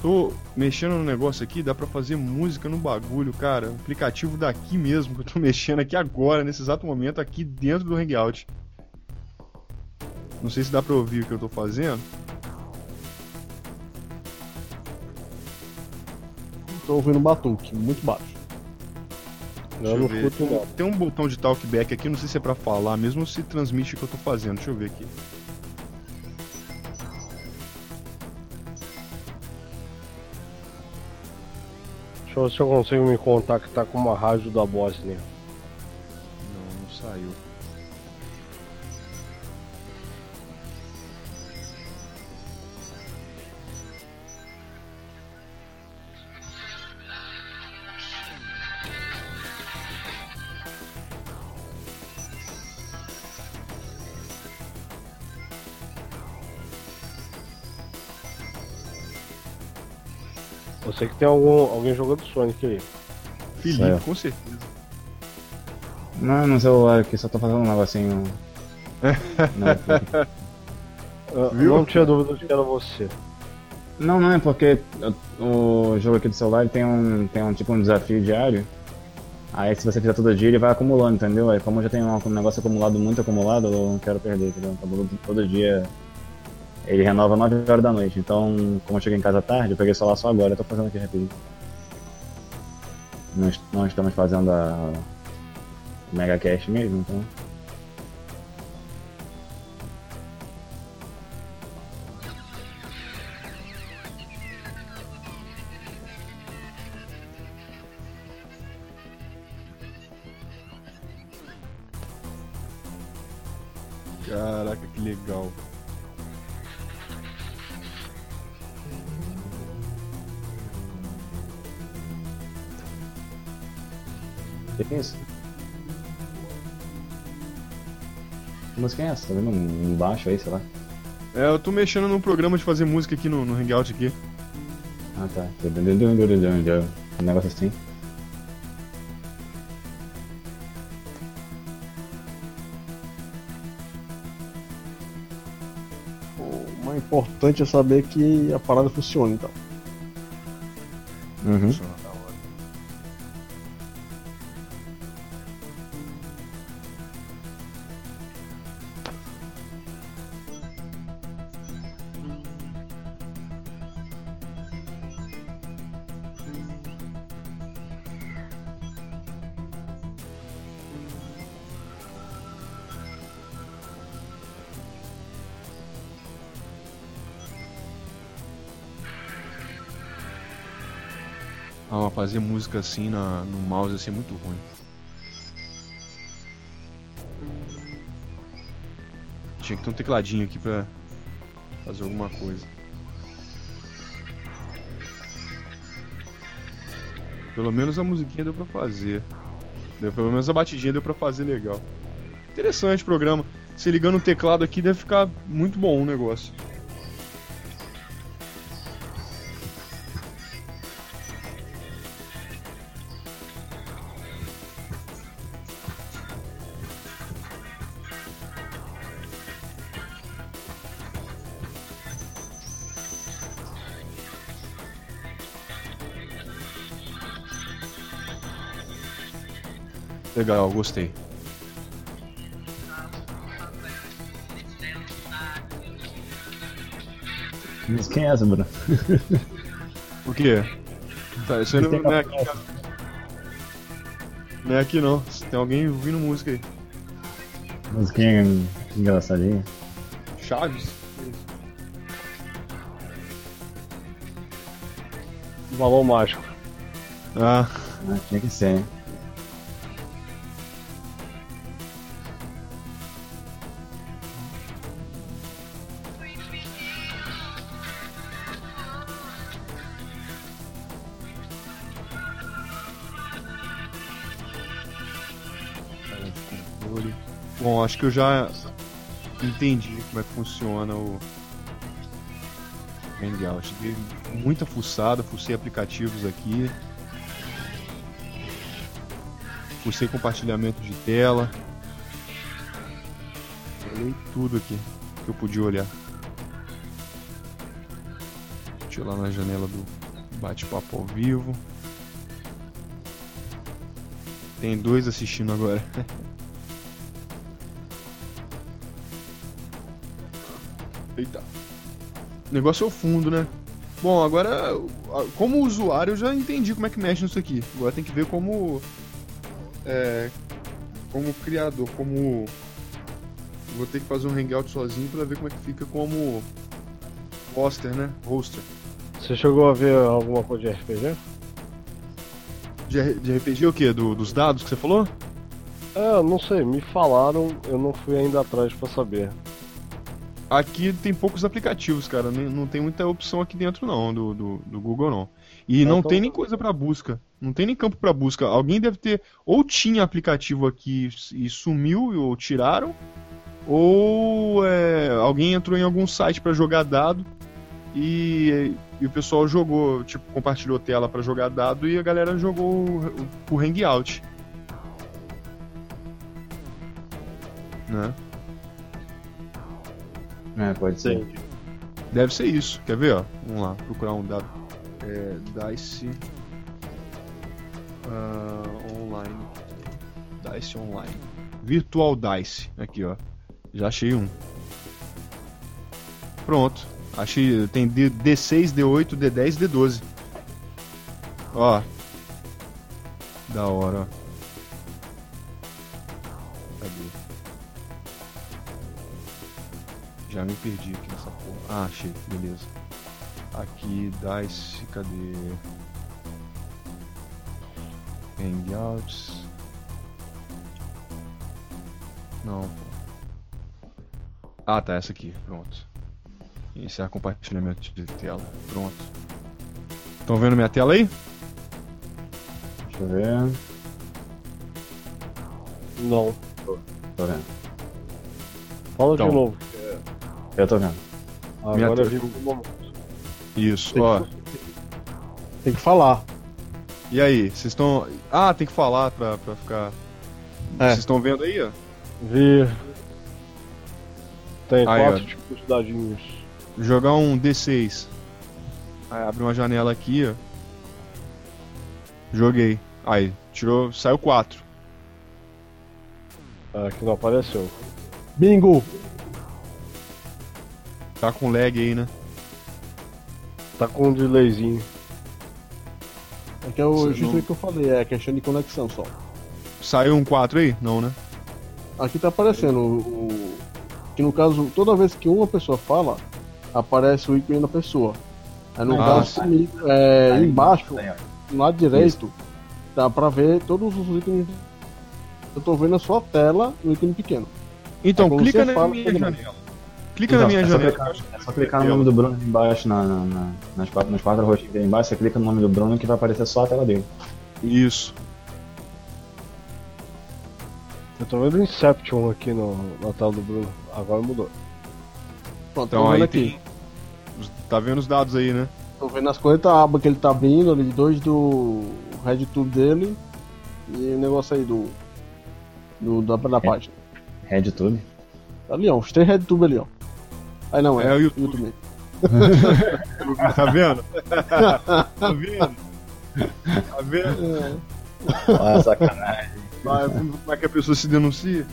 Tô mexendo no negócio aqui, dá pra fazer música no bagulho, cara. O aplicativo daqui mesmo, que eu tô mexendo aqui agora, nesse exato momento, aqui dentro do Hangout. Não sei se dá pra ouvir o que eu tô fazendo. Tô ouvindo um batuque, muito baixo. Eu Deixa não ver. escuto. Tem um botão de talkback aqui, não sei se é pra falar mesmo ou se transmite o que eu tô fazendo. Deixa eu ver aqui. Deixa eu ver se eu consigo me contactar com uma rádio da Bósnia. Não, não saiu. Sei que tem algum, alguém jogando Sonic aí. Felipe, Saiu. com certeza. Não, no celular aqui, só tô fazendo um negocinho. não, não tinha dúvida de que era você. não, não é porque o jogo aqui do celular tem um, tem um tipo um desafio diário. Aí se você fizer todo dia ele vai acumulando, entendeu? Aí como eu já tenho um negócio acumulado, muito acumulado, eu não quero perder, entendeu? Todo, todo dia ele renova 9 horas da noite. Então, como eu cheguei em casa tarde, eu peguei o celular só agora, eu tô fazendo aqui rapidinho. Est- não estamos fazendo a o Mega Cash mesmo, então. Essa? Tá vendo um um baixo aí, sei lá? É, eu tô mexendo num programa de fazer música aqui no, no Hangout aqui. Ah tá. Um negócio assim. O mais importante é saber que a parada funciona, então. Uhum. Funciona fazer música assim na, no mouse ia ser muito ruim. Tinha que ter um tecladinho aqui pra fazer alguma coisa. Pelo menos a musiquinha deu pra fazer. Deu, pelo menos a batidinha deu pra fazer legal. Interessante o programa. Se ligando o teclado aqui deve ficar muito bom o negócio. Legal, gostei. Que música é essa, Bruno? O quê? Tá, isso aí não, Tem não é aqui. Não é aqui não. Tem alguém ouvindo música aí. Musiquinha engraçadinha. Chaves? Balão mágico. Ah, Ah, tinha que ser, hein? Eu já entendi como é que funciona o Hangout. Dei muita fuçada, fucei aplicativos aqui. Fucei compartilhamento de tela. Olhei tudo aqui que eu podia olhar. Deixa eu lá na janela do bate-papo ao vivo. Tem dois assistindo agora. O negócio é o fundo, né? Bom, agora, como usuário, eu já entendi como é que mexe nisso aqui. Agora tem que ver como. É. Como criador, como. Vou ter que fazer um hangout sozinho pra ver como é que fica como. Hoster, né? Hoster. Você chegou a ver alguma coisa de RPG? De, de RPG o quê? Do, dos dados que você falou? É, não sei, me falaram, eu não fui ainda atrás pra saber. Aqui tem poucos aplicativos, cara. nem- Não tem muita opção aqui dentro, não, do, do, do Google, não. E Ah, não então- tem nem coisa pra busca. Não tem nem campo pra busca. Alguém deve ter. Ou tinha aplicativo aqui e sumiu, ou tiraram. Ou é, alguém entrou em algum site pra jogar dado e, e o pessoal jogou, tipo, compartilhou tela pra jogar dado e a galera jogou o, o Hangout. Né? É, pode ser. Deve ser isso. Quer ver, ó? Vamos lá, procurar um dado. É, Dice. ah, online. Dice Online. Virtual Dice. Aqui, ó. Já achei um. Pronto. Achei. Tem D- D6, D8, D10 D12. Ó. Da hora, ó. Me perdi aqui nessa porra. Ah, achei, beleza. Aqui, Dice, cadê? Hangouts. Não, pô. Ah, tá, essa aqui, pronto. Iniciar compartilhamento de tela, pronto. Estão vendo minha tela aí? Deixa eu ver. Não. Tô vendo. Fala Então. de novo. Eu tô vendo. Minha Agora eu tela. vi o momento. Isso, Tem que- ó. Tem que falar. E aí, vocês estão. Ah, tem que falar pra, pra ficar. É. Vocês estão vendo aí, ó? Vi. Tem Aí, quatro ó. tipos de dadinhos. jogar um D6. Aí abre uma janela aqui, ó. Joguei. Aí, tirou. Saiu 4. É, que não apareceu. Bingo! Tá com lag aí, né? Tá com um delayzinho. É que é o Você justo não- o que eu falei, é questão de conexão só. Saiu um 4 aí? Não, né? Aqui tá aparecendo o, que no caso, toda vez que uma pessoa fala, aparece o ícone da pessoa. Aí no Ah, caso, sim. é, Aí, embaixo, aí, do lado direito, dá pra ver todos os ícones. Eu tô vendo a sua tela no ícone pequeno. Então, É clica você na fala, minha janela. Clica Então, na minha é janela. clicar- que que É só clicar no nome do Bruno ali embaixo, na, na- na- nas, quatro, nas quatro roxinhas ali embaixo, você clica no nome do Bruno que vai aparecer só a tela dele. Isso. Eu tô vendo Inception aqui no, na tela do Bruno. Agora mudou. Pronto, Então tô vendo aí aqui. tem. os- Tá vendo os dados aí, né? Tô vendo as coisas, a aba que ele tá abrindo ali, dois do RedTube dele e o negócio aí do. do da, da página. RedTube. Tá ali, ó, os três RedTube ali, ó. Aí não, é, É o YouTube. Tá vendo? tá vendo? Tá vendo? Olha, sacanagem. Ver como é que a pessoa se denuncia.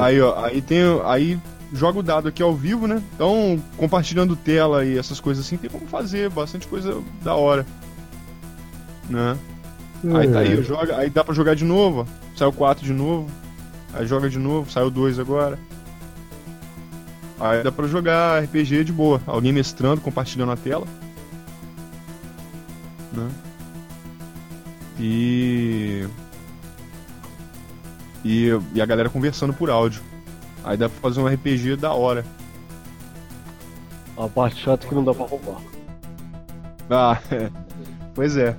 Aí, ó, aí tem. Aí joga o dado aqui ao vivo, né? Então, compartilhando tela e essas coisas assim, tem como fazer bastante coisa da hora. Né? Aí tá aí, joga, aí dá pra jogar de novo, ó. Saiu 4 de novo. Aí joga de novo, saiu 2 agora. Aí dá pra jogar RPG de boa. Alguém mestrando, compartilhando a tela. Né? E... e. E a galera conversando por áudio. Aí dá pra fazer um RPG da hora. A parte chata é que não dá pra roubar. Ah, pois é.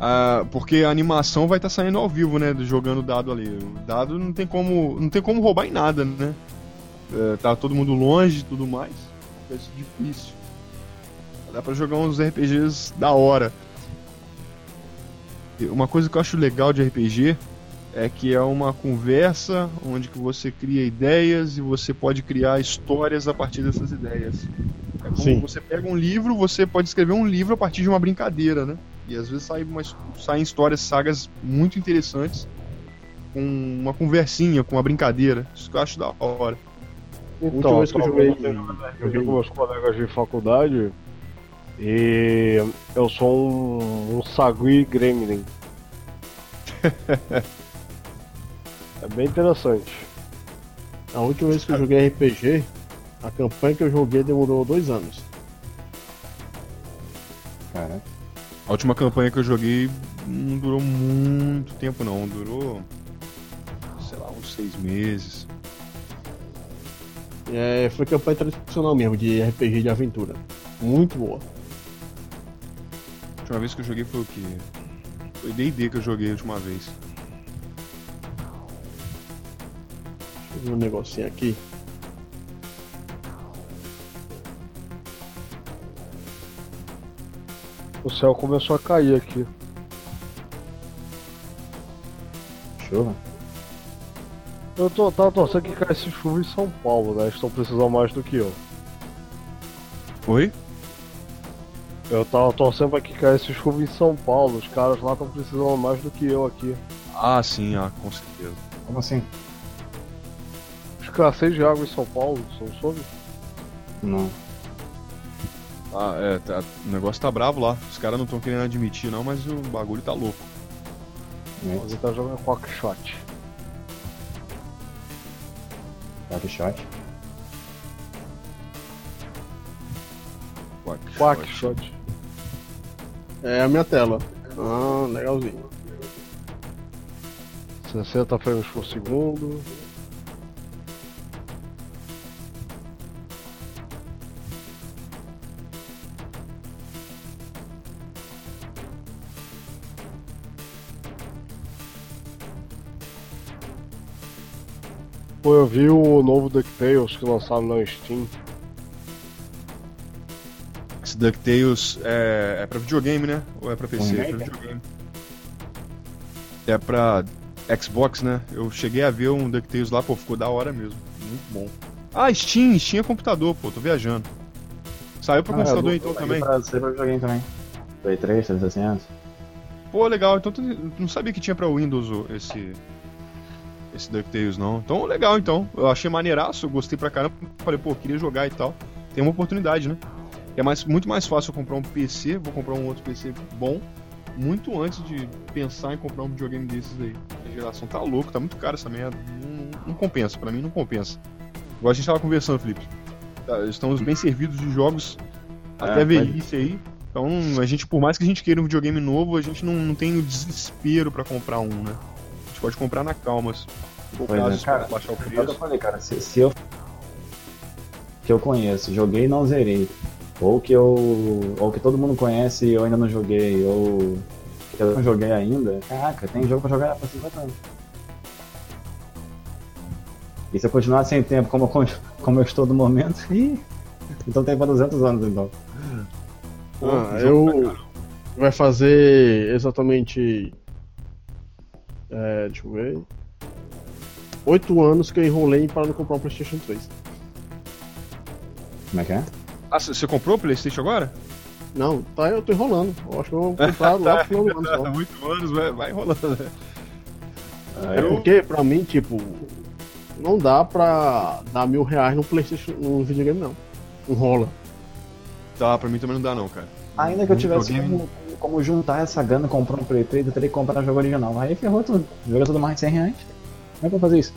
Ah, porque a animação vai estar saindo ao vivo, né? Jogando o dado ali. O dado não tem como. não tem como roubar em nada, né? É, tá todo mundo longe e tudo mais. Ser difícil. Dá pra jogar uns RPGs da hora. Uma coisa que eu acho legal de RPG é que é uma conversa onde que você cria ideias e você pode criar histórias a partir dessas ideias. É como Sim. você pega um livro, você pode escrever um livro a partir de uma brincadeira, né? E às vezes saem, umas, saem histórias, sagas muito interessantes com uma conversinha, com uma brincadeira. Isso que eu acho da hora. Última Então, vez que eu joguei- eu RPG com meus colegas de faculdade e eu sou um, um sagui gremlin. é bem interessante. A última vez que eu joguei RPG, a campanha que eu joguei demorou dois anos. Cara, A última campanha que eu joguei não durou muito tempo não, durou sei lá, uns seis meses. É, foi campanha tradicional mesmo, de RPG de aventura. Muito boa. A última vez que eu joguei foi o quê? Foi D&D que eu joguei a última vez. Deixa eu ver um negocinho aqui. O céu começou a cair aqui. Chuva? Eu tô, tava torcendo que caísse chuva em São Paulo, né? Eles estão precisando mais do que eu. Oi? Eu tava torcendo pra que caísse chuva em São Paulo. Os caras lá estão precisando mais do que eu aqui. Ah, sim, ah, com certeza. Como assim? Escassez de água em São Paulo, não soube? Não. Ah, é, tá- o negócio tá bravo lá. Os caras não estão querendo admitir não, mas o bagulho tá louco. Alguém tá jogando Quackshot. Quackshot. Quackshot. É a minha tela. Ah, legalzinho. 60 frames por segundo. Pô, eu vi o novo DuckTales que lançaram na Steam. Esse DuckTales é, é pra videogame, né? Ou é pra PC? É pra videogame. É pra Xbox, né? Eu cheguei a ver um DuckTales lá, pô, ficou da hora mesmo. Muito bom. Ah, Steam, Steam é computador, pô, tô viajando. Saiu pra Ah, computador do- então Saiu também? Pra, saiu pra videogame também. Play 3, 360. Pô, legal, então tu não sabia que tinha pra Windows esse. Esse DuckTales não. Então, legal então. Eu achei maneiraço, eu gostei pra caramba. Falei, pô, queria jogar e tal. Tem uma oportunidade, né? É mais, muito mais fácil eu comprar um PC, vou comprar um outro PC bom, muito antes de pensar em comprar um videogame desses aí. A geração tá louco, tá muito caro essa merda. Não, não compensa, pra mim não compensa. Igual a gente tava conversando, Felipe. Tá, estamos bem servidos de jogos até É, velhice aí. Então, a gente, por mais que a gente queira um videogame novo, a gente não, não tem o desespero pra comprar um, né? Gente pode comprar na calma. Se for o Pois é, caso, cara, baixar o É o que eu preço. falei, cara, se, se eu. Que eu conheço, joguei e não zerei. Ou que eu. Ou que todo mundo conhece e eu ainda não joguei. Ou que eu não joguei ainda. Caraca, tem jogo pra jogar pra 50 anos. E se eu continuar sem tempo como eu, como eu estou no momento, ih, então tem pra 200 anos então. Ah, o jogo eu. Vai fazer exatamente. É, deixa eu ver. Oito anos que eu enrolei para não comprar um PlayStation 3. Como é que é? Ah, você comprou o PlayStation agora? Não, tá, eu tô enrolando. Eu acho que eu vou comprar lá pro final do ano só. Há oito anos, vai, vai rolando. né? É porque, pra mim, tipo, não dá pra dar mil reais no PlayStation, no videogame, não. Não rola. Tá, pra mim também não dá não, cara. Ainda que eu Um tivesse videogame- como, juntar essa grana, comprar um Play 3, eu teria que comprar o jogo original. Aí ferrou tudo. Joga tudo mais de 100 reais. Como é que eu vou fazer isso?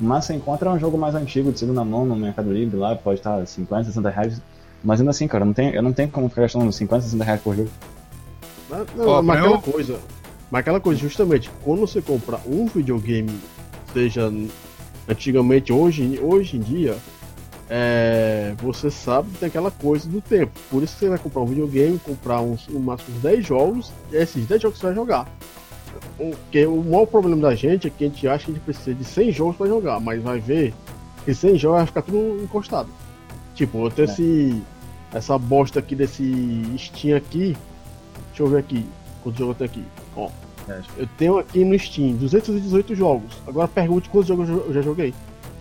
Mas você encontra um jogo mais antigo, de segunda mão, no Mercado Livre, lá, pode estar 50, 60 reais. Mas ainda assim, cara, eu não tenho, eu não tenho como ficar gastando 50, 60 reais por jogo. Mas, não, Ó, mas aquela eu- coisa. Mas aquela coisa, justamente, quando você compra um videogame, seja antigamente, hoje, hoje em dia, é, você sabe que tem aquela coisa do tempo. Por isso que você vai comprar um videogame, comprar uns, no máximo uns 10 jogos, e esses 10 jogos que você vai jogar. Porque o maior problema da gente é que a gente acha que a gente precisa de 100 jogos pra jogar, mas vai ver que 100 jogos vai ficar tudo encostado. Tipo, eu tenho É. esse, essa bosta aqui desse Steam aqui. Deixa eu ver aqui quantos jogos eu tenho aqui. Ó, É. eu tenho aqui no Steam 218 jogos. Agora pergunte quantos jogos eu já joguei.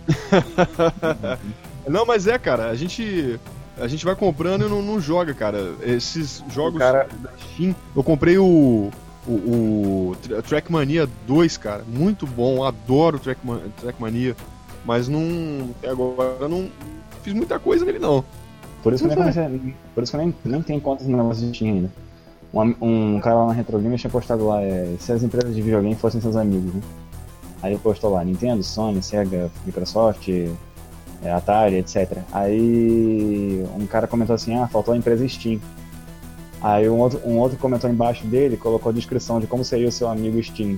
Não, mas é, cara, a gente. A gente vai comprando e não, não joga, cara. Esses jogos cara- da Steam. Eu comprei o. O, o Tra- Trackmania 2, cara. Muito bom, adoro o Trackma- Trackmania. Mas não. Até agora eu não fiz muita coisa nele, não. Por isso que eu nem por isso que eu nem, nem tenho contas no negócio de Steam ainda. Um, um cara lá na Retro Games tinha postado lá, é, se as empresas de videogame fossem seus amigos, né? Aí ele postou lá, Nintendo, Sony, Sega, Microsoft, Atari, etc. Aí um cara comentou assim, ah, faltou a empresa Steam. Aí um outro, um outro comentou embaixo dele, colocou a descrição de como seria o seu amigo Steam.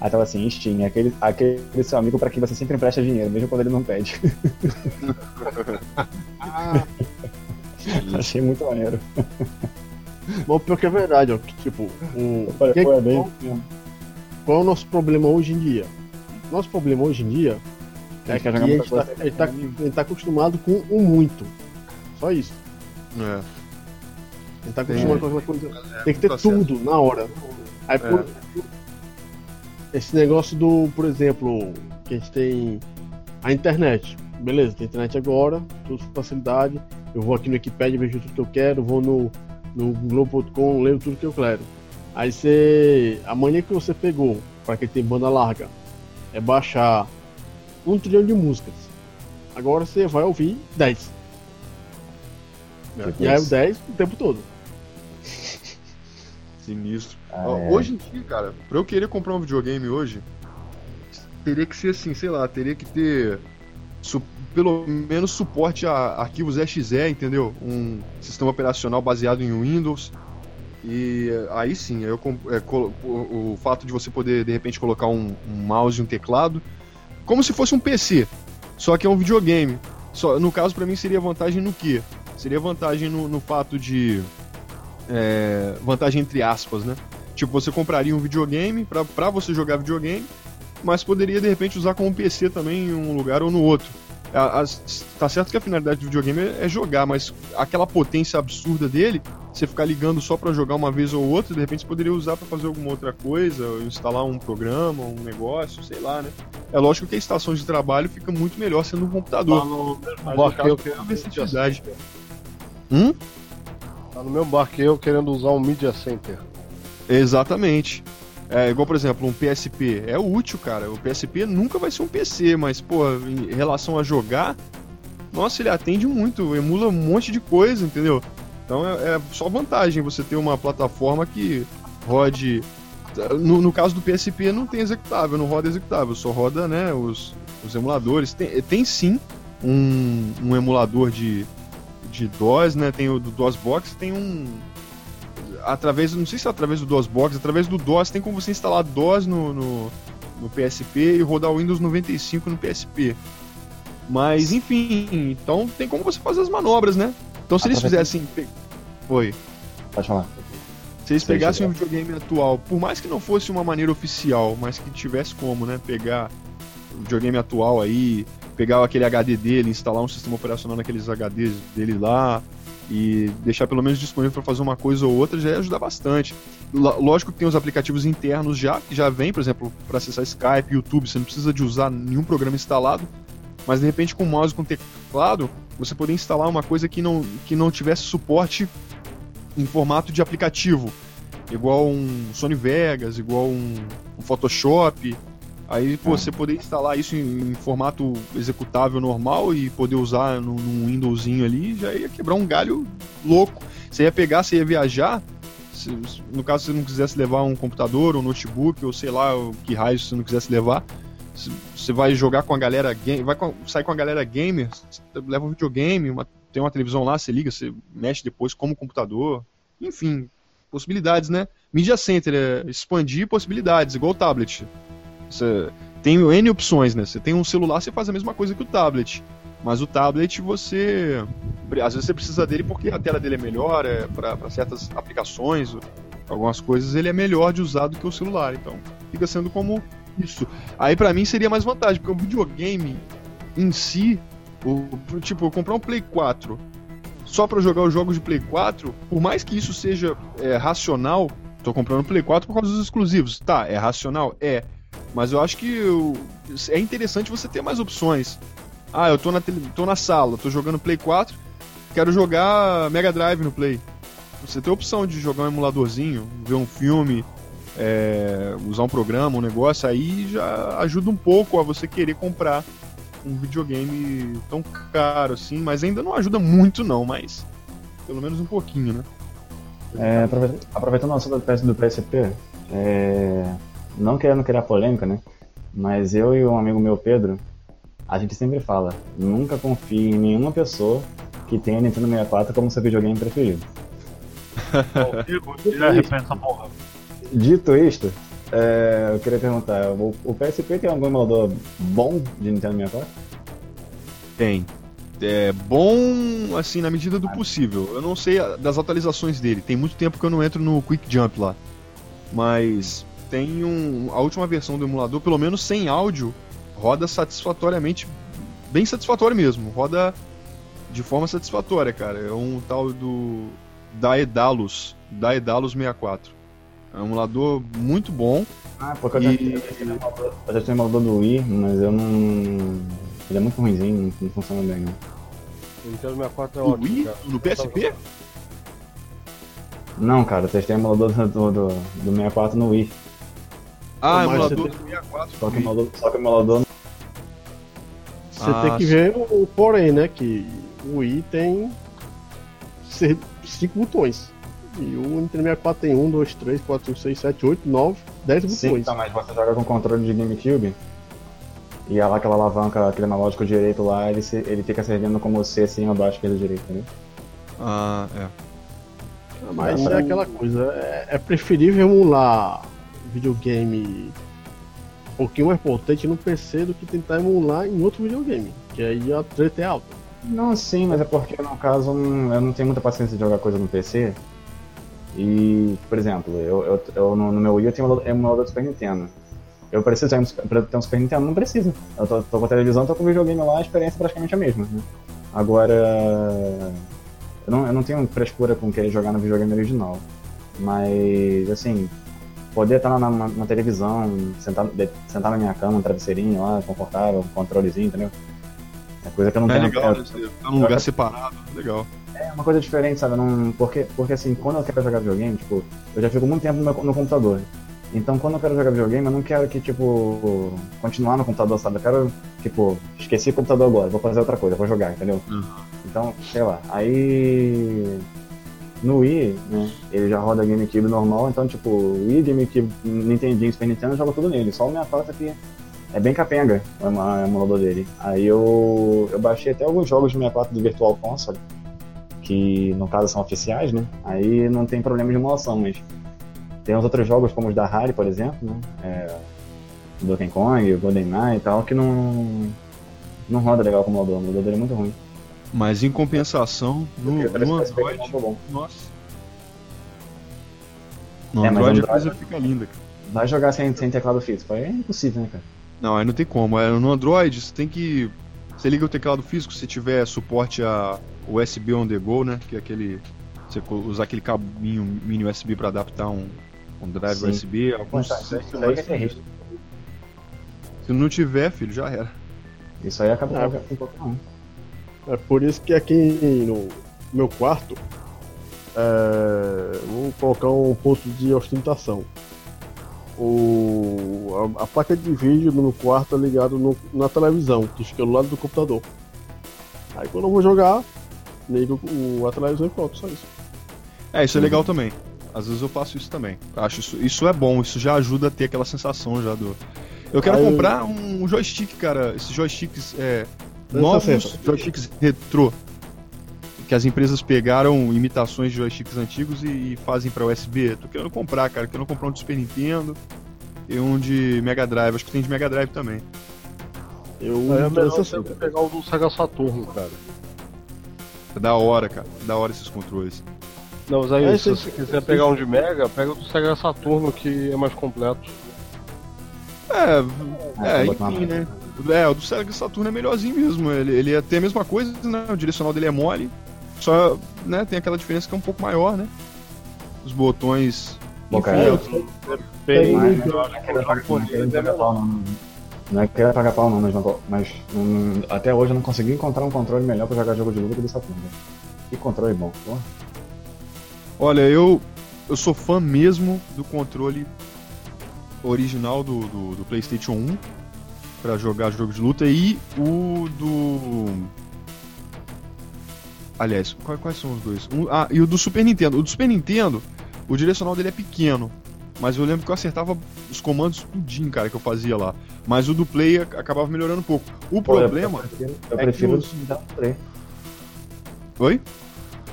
Aí tava assim, Steam, aquele, aquele seu amigo para quem você sempre empresta dinheiro, mesmo quando ele não pede. Achei muito maneiro. Bom, pior que é verdade, ó. que, Tipo, o. Falei, que- é bem qual, qual é o nosso problema hoje em dia? Nosso problema hoje em dia é que quer a jogar muita gente tá, coisa ele tá, ele tá acostumado com o muito. Só isso. É. Ele tá Tem- acostumado com aquela coisa. Tem que ter tá certo. tudo na hora. Aí, por- esse negócio do, por exemplo, que a gente tem a internet. Beleza, tem internet agora, tudo com facilidade. Eu vou aqui no Wikipedia, vejo tudo que eu quero, vou no, no Globo.com, leio tudo que eu quero. Aí você. A mania que você pegou, para quem tem banda larga, é baixar um trilhão de músicas. Agora você vai ouvir 10. E aí o 10 o tempo todo. Sinistro. Ah, é. Hoje em dia, cara, pra eu querer comprar um videogame hoje, teria que ser assim, sei lá, teria que ter su- pelo menos suporte a arquivos exe, entendeu? Um sistema operacional baseado em Windows. E aí sim, eu, é, o fato de você poder de repente colocar um, um mouse e um teclado, como se fosse um PC, só que é um videogame. Só, no caso, pra mim, seria vantagem no quê? Seria vantagem no, no fato de. é, vantagem entre aspas, né? Tipo, você compraria um videogame pra, pra você jogar videogame, mas poderia de repente usar como PC também em um lugar ou no outro. A- as- tá certo que a finalidade do videogame é, é jogar, mas aquela potência absurda dele, você ficar ligando só pra jogar uma vez ou outra, de repente você poderia usar pra fazer alguma outra coisa, ou instalar um programa, um negócio, sei lá, né? É lógico que a estação de trabalho fica muito melhor sendo um computador. Tá no barco eu querendo? Hum? Tá no meu barco eu querendo usar um Media Center. Exatamente. É igual, por exemplo, um PSP. É útil, cara. O PSP nunca vai ser um PC, mas, pô, em relação a jogar, nossa, ele atende muito, emula um monte de coisa, entendeu? Então é, é só vantagem você ter uma plataforma que rode. No, no caso do PSP não tem executável, não roda executável, só roda né, os, os emuladores. Tem, tem sim um, um emulador de, de DOS, né? Tem o do DOSBox, tem um, através, não sei se é através do DOSBox, através do DOS, tem como você instalar DOS no, no, no PSP e rodar o Windows 95 no PSP. Mas enfim, então tem como você fazer as manobras, né? Então se eles fizessem. Pe- Oi. Pode falar. Se eles pegassem um videogame atual, por mais que não fosse uma maneira oficial, mas que tivesse como, né, pegar o videogame atual aí, pegar aquele HD dele, instalar um sistema operacional naqueles HDs dele lá e deixar pelo menos disponível para fazer uma coisa ou outra, já ia ajudar bastante. Lógico que tem os aplicativos internos já, que já vem, por exemplo, para acessar Skype, YouTube, você não precisa de usar nenhum programa instalado, mas de repente com mouse e com teclado, você poder instalar uma coisa que não, que não tivesse suporte em formato de aplicativo, igual um Sony Vegas, igual um, um Photoshop. Aí pô, Ah. você poder instalar isso em, em formato executável normal e poder usar num, num Windowsinho ali, já ia quebrar um galho louco. Você ia pegar, você ia viajar. se- se- no caso, se você não quisesse levar um computador, um notebook, ou sei lá, o que raio você não quisesse levar, se- você vai jogar com a galera vai com- sair com a galera gamer, leva um videogame, uma- tem uma televisão lá, você liga, você mexe depois como computador. Enfim, possibilidades, né? Media Center é expandir possibilidades, igual o tablet. Você tem N opções, né? Você tem um celular, você faz a mesma coisa que o tablet. Mas o tablet você. Às vezes você precisa dele porque a tela dele é melhor, é, para certas aplicações, algumas coisas ele é melhor de usar do que o celular. Então fica sendo como isso. Aí pra mim seria mais vantagem, porque o videogame em si, o, tipo, eu comprar um Play 4 só pra jogar os jogos de Play 4, por mais que isso seja é, racional, tô comprando um Play 4 por causa dos exclusivos. Tá, é racional? É. Mas eu acho que o- é interessante você ter mais opções. Ah, eu tô na, tô na sala, tô jogando Play 4, quero jogar Mega Drive no Play. Você tem a opção de jogar um emuladorzinho, ver um filme, é, usar um programa, um negócio, aí já ajuda um pouco a você querer comprar um videogame tão caro assim, mas ainda não ajuda muito não, mas pelo menos um pouquinho, né? É, aprove- aproveitando o assunto do PS do PSP, é, não querendo criar polêmica, né? Mas eu e um amigo meu, Pedro, a gente sempre fala, nunca confie em nenhuma pessoa que tenha Nintendo 64 como seu videogame preferido. Dito isto, é, eu queria perguntar, o, o PSP tem algum emulador bom de Nintendo 64? Tem. É bom, assim, na medida do possível. Eu não sei das atualizações dele. Tem muito tempo que eu não entro no Quick Jump lá. Mas tem um, a última versão do emulador, pelo menos sem áudio, roda satisfatoriamente, bem satisfatório mesmo. Roda de forma satisfatória, cara. É um tal do Daedalus, Daedalus 64. É um emulador muito bom. Ah, porque eu, já, E- eu, já tenho emulador- eu já tenho emulador do Wii, mas eu não. Ele é muito ruimzinho, não, não funciona bem, não. O Nintendo 64 é No ótimo, Wii? cara. No PSP? Não, cara, eu testei o emulador do, do, do, do 64 no Wii. Ah, Mas emulador do 64. Só que o emulador, só que o emulador Você Ah, tem que sim. ver o, o porém, né? Que o Wii tem ser- cinco botões. E o Nintendo 64 tem 1, 2, 3, 4, 5, 6, 7, 8, 9, 10 Sim, botões. então, mas você joga com controle de GameCube e lá aquela alavanca, aquele analógico direito lá, ele, se- ele fica servindo como C assim abaixo esquerda direito, entendeu? Ah, é. Mas Dá é pra- aquela coisa, é, é preferível emular videogame um pouquinho mais potente no PC do que tentar emular em outro videogame, que aí a treta é alta. Não, sim, mas é porque no caso eu não tenho muita paciência de jogar coisa no PC. E, por exemplo, eu, eu, eu no, no meu Wii eu tenho um emulador do Super Nintendo. Eu preciso ter um, pra ter um Super Nintendo? Não preciso. Eu tô, tô com a televisão, tô com o videogame lá, a experiência é praticamente a mesma. Né? Agora, eu não, eu não tenho frescura com querer jogar no videogame original. Mas, assim, poder estar na, na, na televisão, sentar, de- sentar na minha cama, um travesseirinho lá, confortável, um controlezinho, entendeu? É coisa que eu não É tenho. legal, né? Tá num lugar separado. Legal. É uma coisa diferente, sabe? Não, porque, porque assim, quando eu quero jogar videogame, tipo, eu já fico muito tempo no, meu- no computador. Então quando eu quero jogar videogame, eu não quero que, tipo, continuar no computador, sabe? Eu quero, tipo, esqueci o computador agora, vou fazer outra coisa, vou jogar, entendeu? Uhum. Então, sei lá. Aí. No Wii, né? Ele já roda GameCube normal, então, tipo, Wii, GameCube, Nintendinho, Super Nintendo, eu jogo tudo nele. Só o 64 que é bem capenga o emulador dele. Aí eu, eu baixei até alguns jogos de 64 do Virtual Console, que no caso são oficiais, né? Aí não tem problema de emulação, mas tem uns outros jogos, como os da Rare, por exemplo, né? É, o Donkey Kong, o GoldenEye e tal, que não, não roda legal com o emulador. O emulador dele é muito ruim. Mas em compensação, no, parece no Android. Nossa. No É, mas Android a Android- coisa fica linda, cara. Vai jogar sem, sem teclado físico, aí é impossível, né, cara? Não, aí não tem como. É, No Android você tem que. Você liga o teclado físico se tiver suporte a USB on the go, né? Que é aquele. Você usar aquele cabinho mini USB para adaptar um, um drive Sim. USB. Alguns isso aí- isso aí sistemas- é terrível. Se não tiver, filho, já era. Isso aí acaba Ah. com qualquer um. É por isso que aqui no meu quarto é, vou colocar um ponto de ostentação. O, a, a placa de vídeo meu quarto é ligada no- na televisão, que fica do lado do computador. Aí quando eu vou jogar, ligo o, a televisão e pronto, só isso. É, isso é legal também. Às vezes eu faço isso também. Acho isso, isso é bom, isso já ajuda a ter aquela sensação já do. Eu quero Aí- comprar um joystick, cara. Esses joysticks é, novos joysticks retrô. Que as empresas pegaram imitações de joysticks antigos e, e fazem pra USB. Tô querendo comprar, cara. Querendo comprar um de Super Nintendo e um de Mega Drive. Acho que tem de Mega Drive também. Eu Aí é melhor você pegar o do Sega Saturno, cara. É da hora, cara. Da hora esses controles. Não, mas aí, É, se sim, quiser pegar um de Mega, pega o do Sega Saturno, que é mais completo. É, é, Ah, botar enfim, né? É, o do Sega Saturno é melhorzinho mesmo. Ele, ele é- tem a mesma coisa, né? O direcional dele é mole. Só, né, tem aquela diferença que é um pouco maior, né? Os botões. Bom, enfim, cara, é- eu- Bem, Mas eu não é que o pagar- pau, não. Mas, não- mas até hoje eu não consegui encontrar um controle melhor pra jogar jogo de luta que do Saturno. velho. Que controle bom, porra. Olha, eu, eu sou fã mesmo do controle original do, do, do PlayStation 1 pra jogar jogo de luta e o do. Aliás, quais, quais são os dois? Um- ah, e o do Super Nintendo. O do Super Nintendo, o direcional dele é pequeno. Mas eu lembro que eu acertava os comandos tudinho, cara, que eu fazia lá. Mas o do Play ac- acabava melhorando um pouco. O Pô, problema. Eu prefiro, eu é prefiro os- do Play. Oi?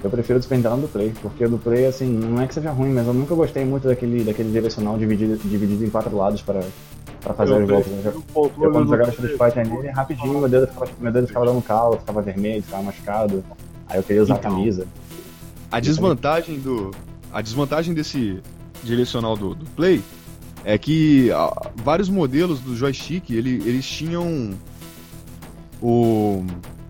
Eu prefiro o Super Nintendo do Play, porque o do Play, assim, não é que seja ruim, mas eu nunca gostei muito daquele, daquele direcional dividido, dividido em quatro lados para, para fazer Eu os golpes. prefiro Eu, o eu quando do jogava. Street Fighter nele, rapidinho meu dedo, ficava, meu dedo ficava dando calo, ficava vermelho, ficava machucado. Aí eu queria usar Então. a camisa. A desvantagem do. A desvantagem desse direcional do, do Play é que vários modelos do joystick ele- eles tinham o,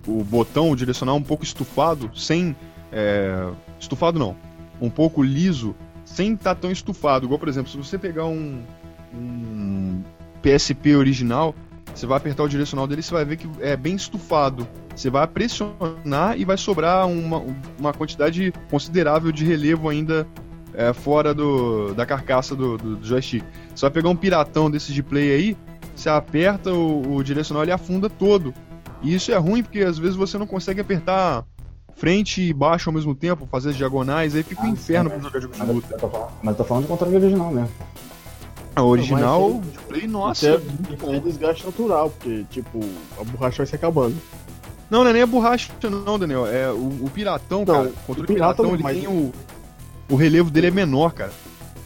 o botão direcional um pouco estufado, sem. é, estufado não. Um pouco liso, sem estar tão estufado. Igual, por exemplo, se você pegar um, um PSP original, você vai apertar o direcional dele, você vai ver que é bem estufado. Você vai pressionar e vai sobrar uma, uma quantidade considerável de relevo ainda é, fora do, da carcaça do, do, do joystick. Você vai pegar um piratão desses de play aí, você aperta o, o direcional e afunda todo. E isso é ruim porque às vezes você não consegue apertar frente e baixo ao mesmo tempo, fazer as diagonais, aí fica um Ah, inferno sim, pra jogar jogo de Mas eu, luta. eu tô falando, mas eu tô falando do controle original mesmo. A original, Não, mas de play, Nossa. nossa. É desgaste natural, porque, tipo, a borracha vai se acabando. Não, não é nem a borracha, não, Daniel. É o, o piratão, Não, cara. O controle o piratão, não, ele mas- tem o. O relevo dele é menor, cara.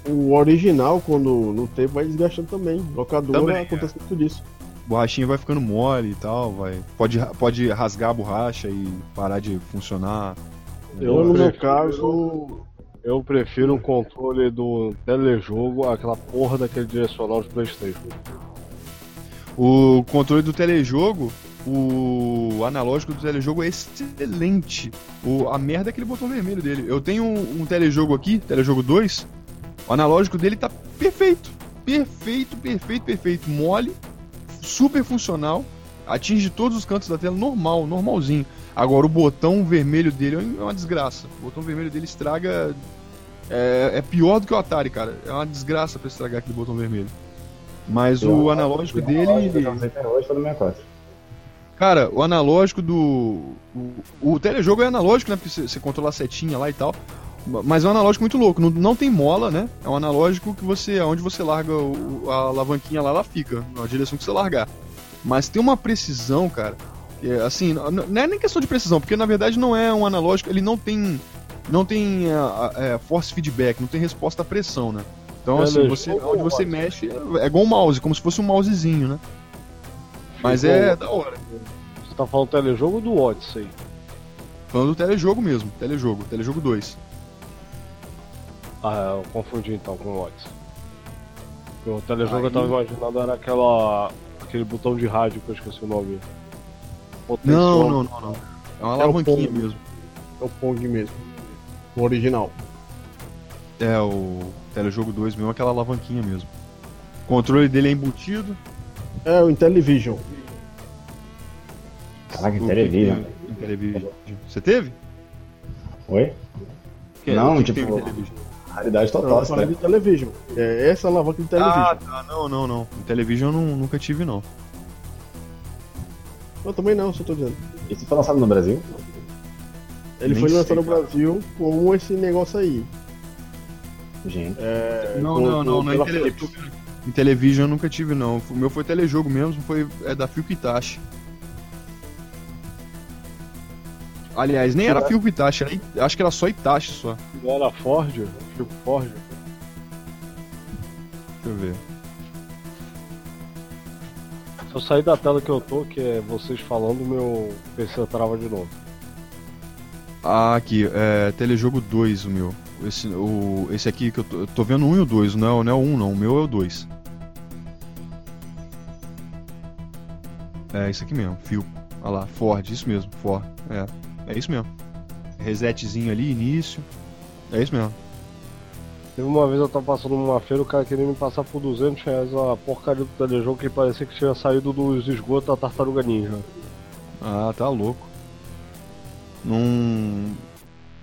O original, quando no tempo, vai desgastando também. Locadora Também, é. acontece muito disso. A borrachinha vai ficando mole e tal, vai. Pode, pode rasgar a borracha e parar de funcionar. Eu Eu, no meu caso, Eu prefiro o controle do telejogo àquela porra daquele direcional de Playstation. O controle do telejogo, o analógico do telejogo é excelente. O, a merda é aquele botão vermelho dele. Eu tenho um, um telejogo aqui, telejogo 2. O analógico dele tá perfeito. Perfeito, perfeito, perfeito. Mole, super funcional. Atinge todos os cantos da tela normal, normalzinho. Agora o botão vermelho dele é uma desgraça. O botão vermelho dele estraga. É, é pior do que o Atari, cara. É uma desgraça pra estragar aquele botão vermelho. Mas o analógico dele. Até hoje, foi do 64. Cara, o analógico do. O, o telejogo é analógico, né? Porque você, controla a setinha lá e tal. Mas é um analógico muito louco. Não, não tem mola, né? É um analógico que você. Onde você larga o- a alavanquinha lá, ela fica. Na direção que você largar. Mas tem uma precisão, cara. é, assim, não é nem questão de precisão, porque na verdade não é um analógico, ele não tem. Não tem é, é, force feedback, não tem resposta à pressão, né? Então, É, assim, você, onde você mexe é igual um mouse, como se fosse um mousezinho, né? Mas é da hora. Tá falando telejogo ou do Odyssey? Falando do telejogo mesmo, telejogo, telejogo 2. Ah, eu confundi então com o Odyssey. O telejogo Aí- eu tava imaginando era aquela. aquele botão de rádio que eu esqueci o nome. Não, Potenciômetro. não, não, não. É uma É alavanquinha pombo. mesmo. é o Pong mesmo. O original. É, o telejogo 2 mesmo, aquela alavanquinha mesmo. O controle dele é embutido. É o Intellivision. Caraca, O que Intellivision. Você teve? Oi? Que- Não, o que tipo? Raridade Não, total, eu você falei tá- de Television. É essa alavanca de Television. Ah, tá, não, não, não. Television eu não, nunca tive, não. Eu também não, só tô dizendo. Isso foi lançado no Brasil? Ele Nem foi lançado sei, no cara. Brasil com esse negócio aí. Gente. É, Não, com- não, com- não, não é. Em Television eu nunca tive, não. O meu foi telejogo mesmo, foi é da Philco Itachi. Aliás, nem era Philco Itachi, era, I- acho que era só Itachi só. Era Ford? Tipo Ford? Deixa eu ver. Se eu sair da tela que eu tô, que é vocês falando, meu PC trava de novo. Ah, aqui, é Telejogo 2 o meu. Esse, o, esse aqui que eu tô, eu tô vendo o 1 e o 2, não é, não é o 1 não, o meu é o 2. É, isso aqui mesmo, fio. Olha lá, Ford, isso mesmo, Ford. É, é isso mesmo. Resetzinho ali, início. É isso mesmo. Teve uma vez eu tava passando numa feira, o cara queria me passar por 200 reais a porcaria do telejogo que parecia que tinha saído dos esgotos da Tartaruga Ninja. Ah, tá louco. Num...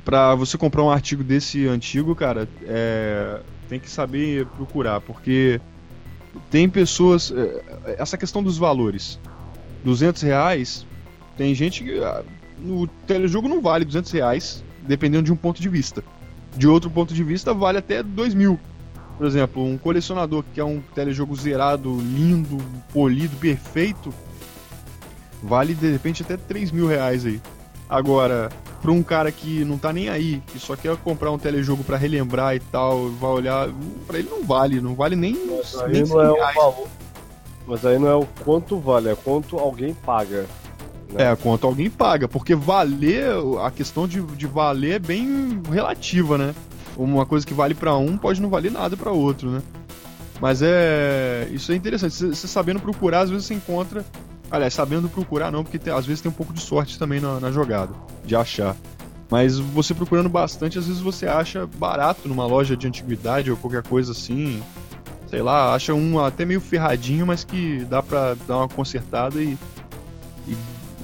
Pra você comprar um artigo desse antigo, cara, é... tem que saber procurar, porque tem pessoas. é, Essa questão dos valores. 200 reais, tem gente que. No telejogo não vale 200 reais, dependendo de um ponto de vista. De outro ponto de vista, vale até 2 mil. Por exemplo, um colecionador que quer um telejogo zerado, lindo, polido, perfeito, vale de repente até 3 mil reais aí. Agora, pra um cara que não tá nem aí, que só quer comprar um telejogo para relembrar e tal, vai olhar, para ele não vale, não vale nem, Mas aí nem não é o valor. Mas aí não é o quanto vale, é quanto alguém paga. Né? É, quanto alguém paga, porque valer, a questão de, de valer é bem relativa, né? Uma coisa que vale para um pode não valer nada para outro, né? Mas é. Isso é interessante. Você sabendo procurar, às vezes você encontra Aliás, sabendo procurar não, porque tem, às vezes tem um pouco de sorte também na, na, jogada, de achar. Mas você procurando bastante, às vezes você acha barato numa loja de antiguidade ou qualquer coisa assim. Sei lá, acha um até meio ferradinho, mas que dá pra dar uma consertada e. e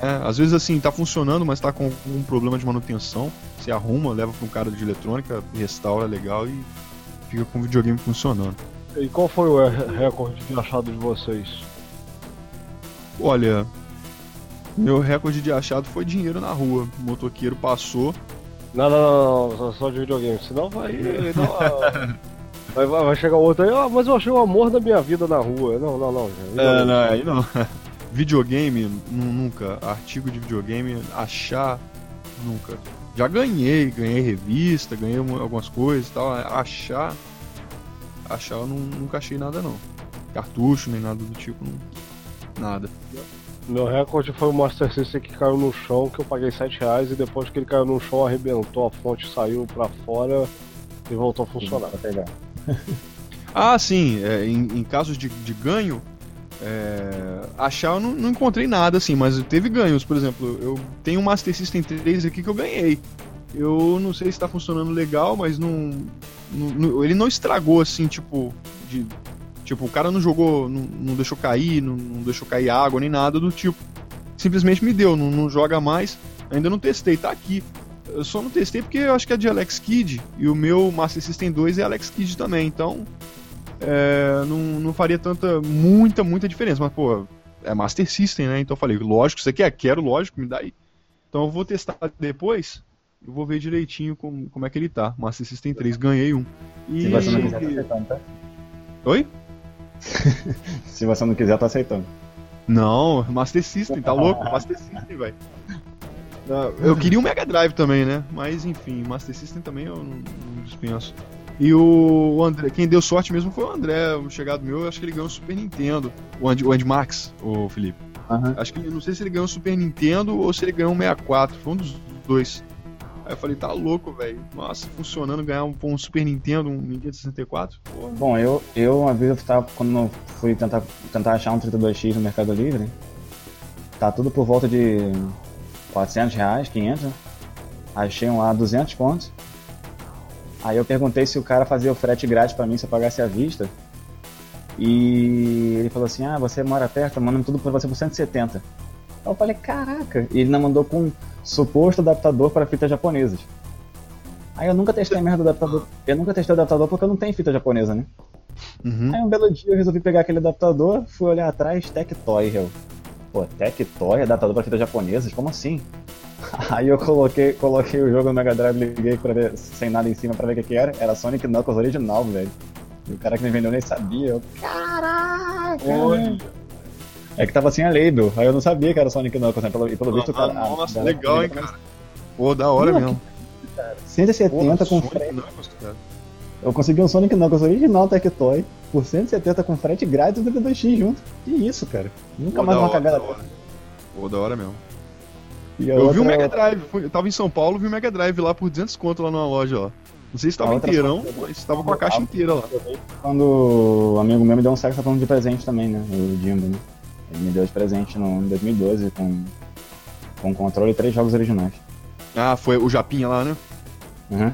né, às vezes assim, tá funcionando, mas tá com um problema de manutenção. Você arruma, leva pra um cara de eletrônica, restaura legal e fica com o videogame funcionando. E qual foi o recorde de achado de vocês? Olha, meu recorde de achado foi dinheiro na rua. O motoqueiro passou. Não, não, não, não só de videogame, senão vai. Não, vai, vai, chegar outro aí, ah, mas eu achei o amor da minha vida na rua. Não, não, não. Já, é, não, aí não. Videogame, nunca. Artigo de videogame, achar, nunca. Já ganhei, ganhei revista, ganhei algumas coisas e tal. Achar. Achar eu não, nunca achei nada não. Cartucho, nem nada do tipo, não. Nada. Meu recorde foi o Master System que caiu no chão, que eu paguei 7 reais e depois que ele caiu no chão arrebentou, a fonte saiu para fora e voltou a funcionar. pegar. ah, sim, é, em, em, casos de, de ganho, é, achar eu não, não, encontrei nada assim, mas teve ganhos, por exemplo, eu tenho um Master System 3 aqui que eu ganhei. Eu não sei se está funcionando legal, mas não, não, ele não estragou assim, tipo, de Tipo, o cara não jogou, não, não deixou cair, não, não, deixou cair água nem nada do tipo. Simplesmente me deu, não, joga mais. Ainda não testei, tá aqui. Eu só não testei porque eu acho que é de Alex Kidd e o meu Master System 2 é Alex Kidd também, então é, não, não faria tanta, muita, muita diferença. Mas, pô, é Master System, né? Então eu falei, lógico, você quer? Quero, lógico, me dá aí. Então eu vou testar depois eu vou ver direitinho como, como é que ele tá. Master System 3, ganhei um. E... Se você não quiser, tá aceitando, tá? Oi? Se você não quiser, tá aceitando. Não, Master System, tá louco? Master System, velho. Eu queria um Mega Drive também, né? Mas enfim, Master System também eu não, não dispenso. E o André, quem deu sorte mesmo foi o André, o chegado meu, eu acho que ele ganhou o Super Nintendo. O Andy, o Andy Max, o Felipe. Uhum. Acho que não sei se ele ganhou o Super Nintendo ou se ele ganhou um 64, foi um dos dois. Aí eu falei, tá louco, velho. Nossa, funcionando ganhar um, um, Super Nintendo, um Nintendo 64? Porra. Bom, eu, eu uma vez eu tava, quando eu fui tentar, tentar achar um 32X no Mercado Livre, tá tudo por volta de 400 reais, 500, né? Achei um lá 200 pontos. Aí eu perguntei se o cara fazia o frete grátis para mim se eu pagasse à vista. E ele falou assim: Ah, você mora perto, mandando tudo pra você por 170. Eu falei: Caraca! E ele não mandou com suposto adaptador para fitas japonesas. Aí eu nunca testei a merda do adaptador. Eu nunca testei o adaptador porque eu não tenho fita japonesa, né? Uhum. Aí um belo dia eu resolvi pegar aquele adaptador, fui olhar atrás, Tectoy, eu. Pô, Tectoy, adaptador para fitas japonesas? Como assim? Aí eu coloquei, coloquei o jogo no Mega Drive, liguei pra ver, sem nada em cima pra ver o que, que era. Era Sonic Knuckles original, velho. E o cara que me vendeu nem sabia. Eu, caraca! Olha. É que tava sem a label, aí eu não sabia que era Sonic Knuckles, né? Pelo, e pelo ah, visto o cara. Nossa, legal, hein, cara. Pô, da hora não, mesmo. Que, 170 com frete. Eu consegui um Sonic Knuckles original Tectoy por 170 com frete grátis do D2X junto. Que isso, cara. Nunca Pô, mais uma cagada. Pô, da hora mesmo. eu outra... vi o Mega Drive, eu tava em São Paulo, vi o Mega Drive lá por 200 conto lá numa loja, ó. Não sei se estava inteirão, mas estava com a caixa inteira lá. Quando o amigo meu me deu um saxofone de presente também, né? O Jimbo, né? Ele me deu de presente no, em 2012 com, com controle e três jogos originais. Ah, foi o Japinha lá, né? Uhum.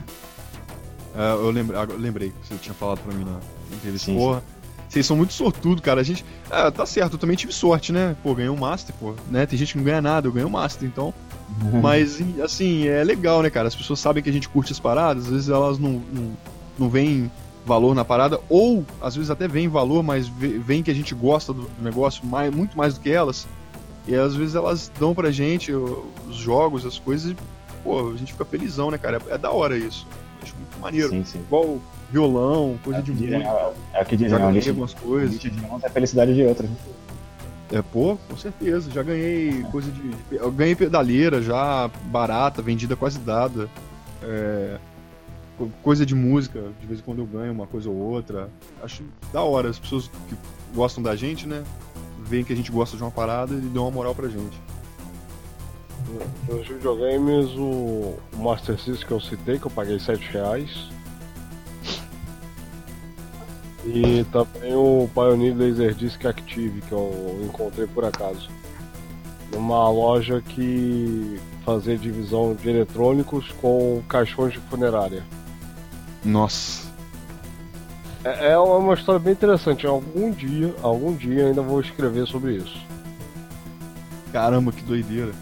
É, eu, lembrei, eu lembrei que você tinha falado pra mim na entrevista. Sim, Porra, sim. vocês são muito sortudos, cara. A gente. Ah, tá certo, eu também tive sorte, né? Pô, ganhei um Master, pô. Né? Tem gente que não ganha nada, eu ganhei um Master, então. Uhum. Mas, assim, é legal, né, cara? As pessoas sabem que a gente curte as paradas, às vezes elas não, não, não veem valor na parada, ou às vezes até vem valor, mas vem que a gente gosta do negócio mais, muito mais do que elas. E às vezes elas dão pra gente os jogos, as coisas, e pô, a gente fica felizão, né, cara? É, é da hora isso. Acho muito maneiro. Sim, sim. Igual violão, coisa é de música. É, é o que dizem, né? algumas coisas. De uns é a felicidade de outras. Né? É, pô, com certeza. Já ganhei coisa de. Eu ganhei pedaleira já, barata, vendida quase dada. É, coisa de música, de vez em quando eu ganho uma coisa ou outra. Acho da hora. As pessoas que gostam da gente, né? Veem que a gente gosta de uma parada e dão uma moral pra gente. Nos videogames, o Master System que eu citei, que eu paguei 7 reais. E também o Pioneer Laserdisc Active, que eu encontrei por acaso. Numa loja que fazia divisão de eletrônicos com caixões de funerária. Nossa. É, é uma história bem interessante. Algum dia, algum dia ainda vou escrever sobre isso. Caramba, que doideira.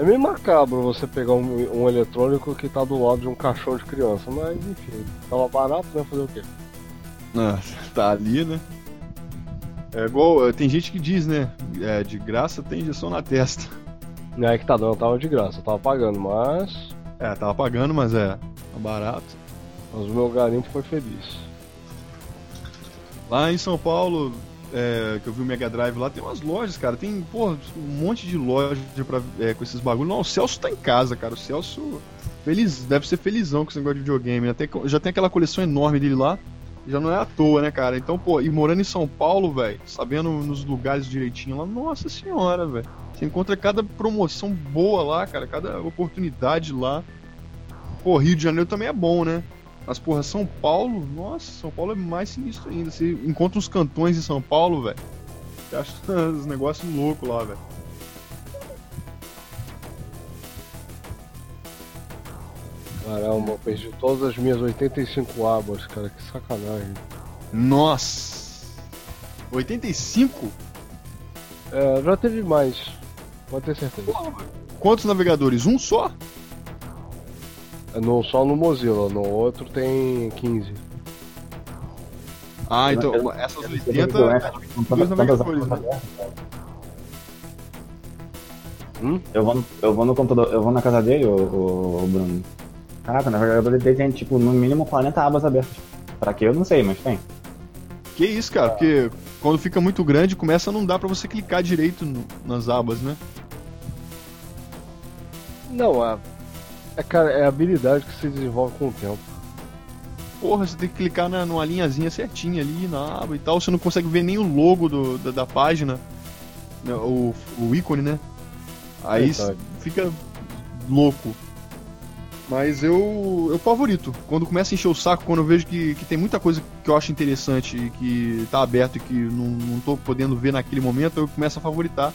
É meio macabro você pegar um, um, eletrônico que tá do lado de um caixão de criança, mas enfim, tava barato, né? Fazer o quê? Ah, tá ali, né? É igual, tem gente que diz, né? É, de graça tem injeção na testa. É que tá dando, tava de graça, eu tava pagando, mas. É, tava pagando, mas é, tá barato. Mas o meu garimpo foi feliz. Lá em São Paulo, é, que eu vi o Mega Drive lá, tem umas lojas, cara. Tem, porra, um monte de loja pra, é, com esses bagulhos. Não, o Celso tá em casa, cara. O Celso feliz, deve ser felizão com esse negócio de videogame. Até, já tem aquela coleção enorme dele lá. Já não é à toa, né, cara? Então, pô, e morando em São Paulo, velho, sabendo nos lugares direitinho lá, nossa senhora, velho. Você encontra cada promoção boa lá, cara, cada oportunidade lá. Pô, Rio de Janeiro também é bom, né? Mas, porra, São Paulo, nossa, São Paulo é mais sinistro ainda. Você encontra uns cantões em São Paulo, velho. Você acha uns negócios loucos lá, velho. Caramba, eu perdi todas as minhas 85 abas, cara, que sacanagem. Nossa! 85? É, já teve mais. Pode ter certeza. Quantos navegadores? Um só? No, só no Mozilla, no outro tem 15. Ah, então eu, essas 80 dois navegadores, né? Hum? Eu, vou no, eu vou no computador, eu vou na casa dele, o, o, o Bruno. Caraca, o navegador dele tem tipo no mínimo 40 abas abertas. Pra que eu não sei, mas tem. Que isso, cara, porque quando fica muito grande começa a não dar pra você clicar direito no, nas abas, né? Não, a é, cara, é a habilidade que se desenvolve com o tempo. Porra, você tem que clicar na, numa linhazinha certinha ali na aba e tal. Você não consegue ver nem o logo do, da, da página, né, o, o ícone, né? Aí é, fica louco. Mas eu, eu favorito. Quando começa a encher o saco, quando eu vejo que, que tem muita coisa que eu acho interessante e que tá aberto e que não, não tô podendo ver naquele momento, eu começo a favoritar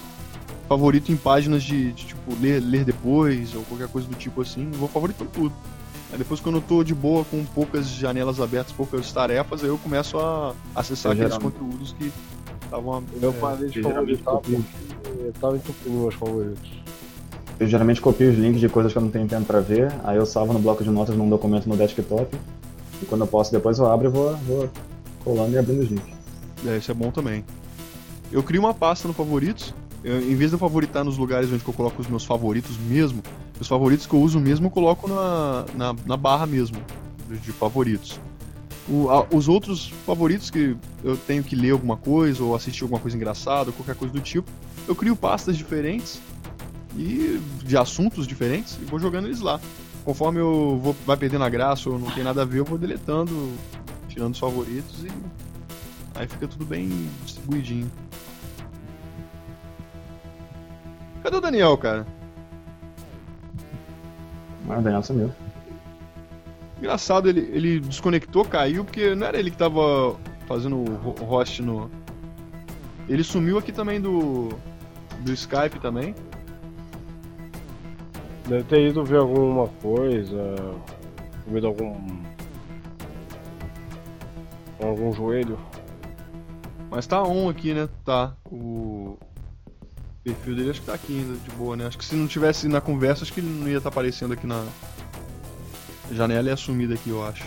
favorito em páginas de, de, tipo, ler, ler depois ou qualquer coisa do tipo assim. Eu vou favoritando tudo. Aí depois, quando eu tô de boa, com poucas janelas abertas, poucas tarefas, aí eu começo a acessar eu aqueles geralmente... conteúdos que estavam. Eu é, parei de favoritar porque tava entupindo meus favoritos. Eu geralmente copio os links de coisas que eu não tenho tempo pra ver, aí eu salvo no bloco de notas num documento no desktop, e quando eu posso depois eu abro e vou, vou colando e abrindo os links. É, isso é bom também. Eu crio uma pasta no favoritos, eu, em vez de eu favoritar nos lugares onde eu coloco os meus favoritos mesmo, os favoritos que eu uso mesmo eu coloco na, na, na barra mesmo de, favoritos. O, a, os outros favoritos que eu tenho que ler alguma coisa ou assistir alguma coisa engraçada qualquer coisa do tipo, eu crio pastas diferentes e de assuntos diferentes e vou jogando eles lá. Conforme eu vou vai perdendo a graça ou não tem nada a ver, eu vou deletando, tirando os favoritos e aí fica tudo bem distribuidinho. Cadê o Daniel, cara? Ah, o Daniel sumiu. Engraçado, ele, ele desconectou, caiu, porque não era ele que tava fazendo o host no. Ele sumiu aqui também do. do Skype também. Deve ter ido ver alguma coisa. Comido algum. algum joelho. Mas tá on aqui, né? Tá. O perfil dele acho que tá aqui ainda, de boa, né? Acho que se não tivesse na conversa, acho que ele não ia estar tá aparecendo aqui na janela e assumido aqui, eu acho.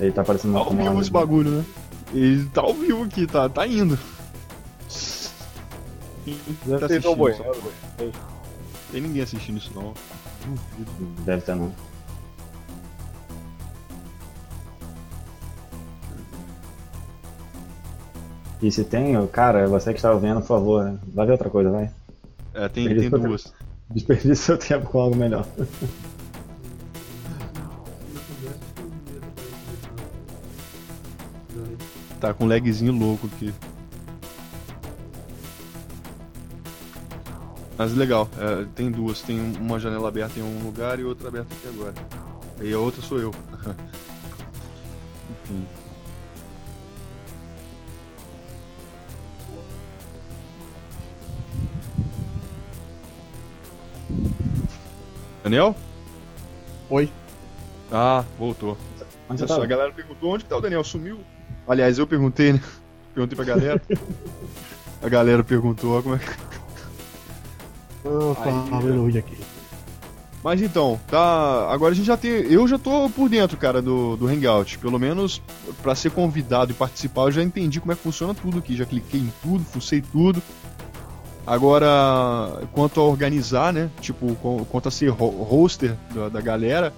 Ele tá aparecendo na Tá ao vivo esse bagulho, né? Ele tá ao vivo aqui, tá, tá indo. Deve tá ter ido banheiro, Tem ninguém assistindo isso não. Deve ter não. E se tem, cara, você que está vendo, por favor, vai ver outra coisa, vai. É, tem, tem duas. Desperdice seu tempo com algo melhor. Tá com um lagzinho louco aqui. Mas legal, é, tem duas. Tem uma janela aberta em um lugar e outra aberta aqui agora. E a outra sou eu. Enfim. Daniel? Oi. Ah, voltou. Onde Olha só, a galera perguntou onde que tá o Daniel, sumiu? Aliás, eu perguntei, né? Perguntei pra galera. a galera perguntou como é que. Ah, tá Aí, vendo o vídeo aqui. Mas então, tá. Agora a gente já tem. Eu já tô por dentro, cara, do, do Hangout. Pelo menos pra ser convidado e participar, eu já entendi como é que funciona tudo aqui. Já cliquei em tudo, fucei tudo. Agora, quanto a organizar, né? Tipo, quanto a ser hoster da, da galera,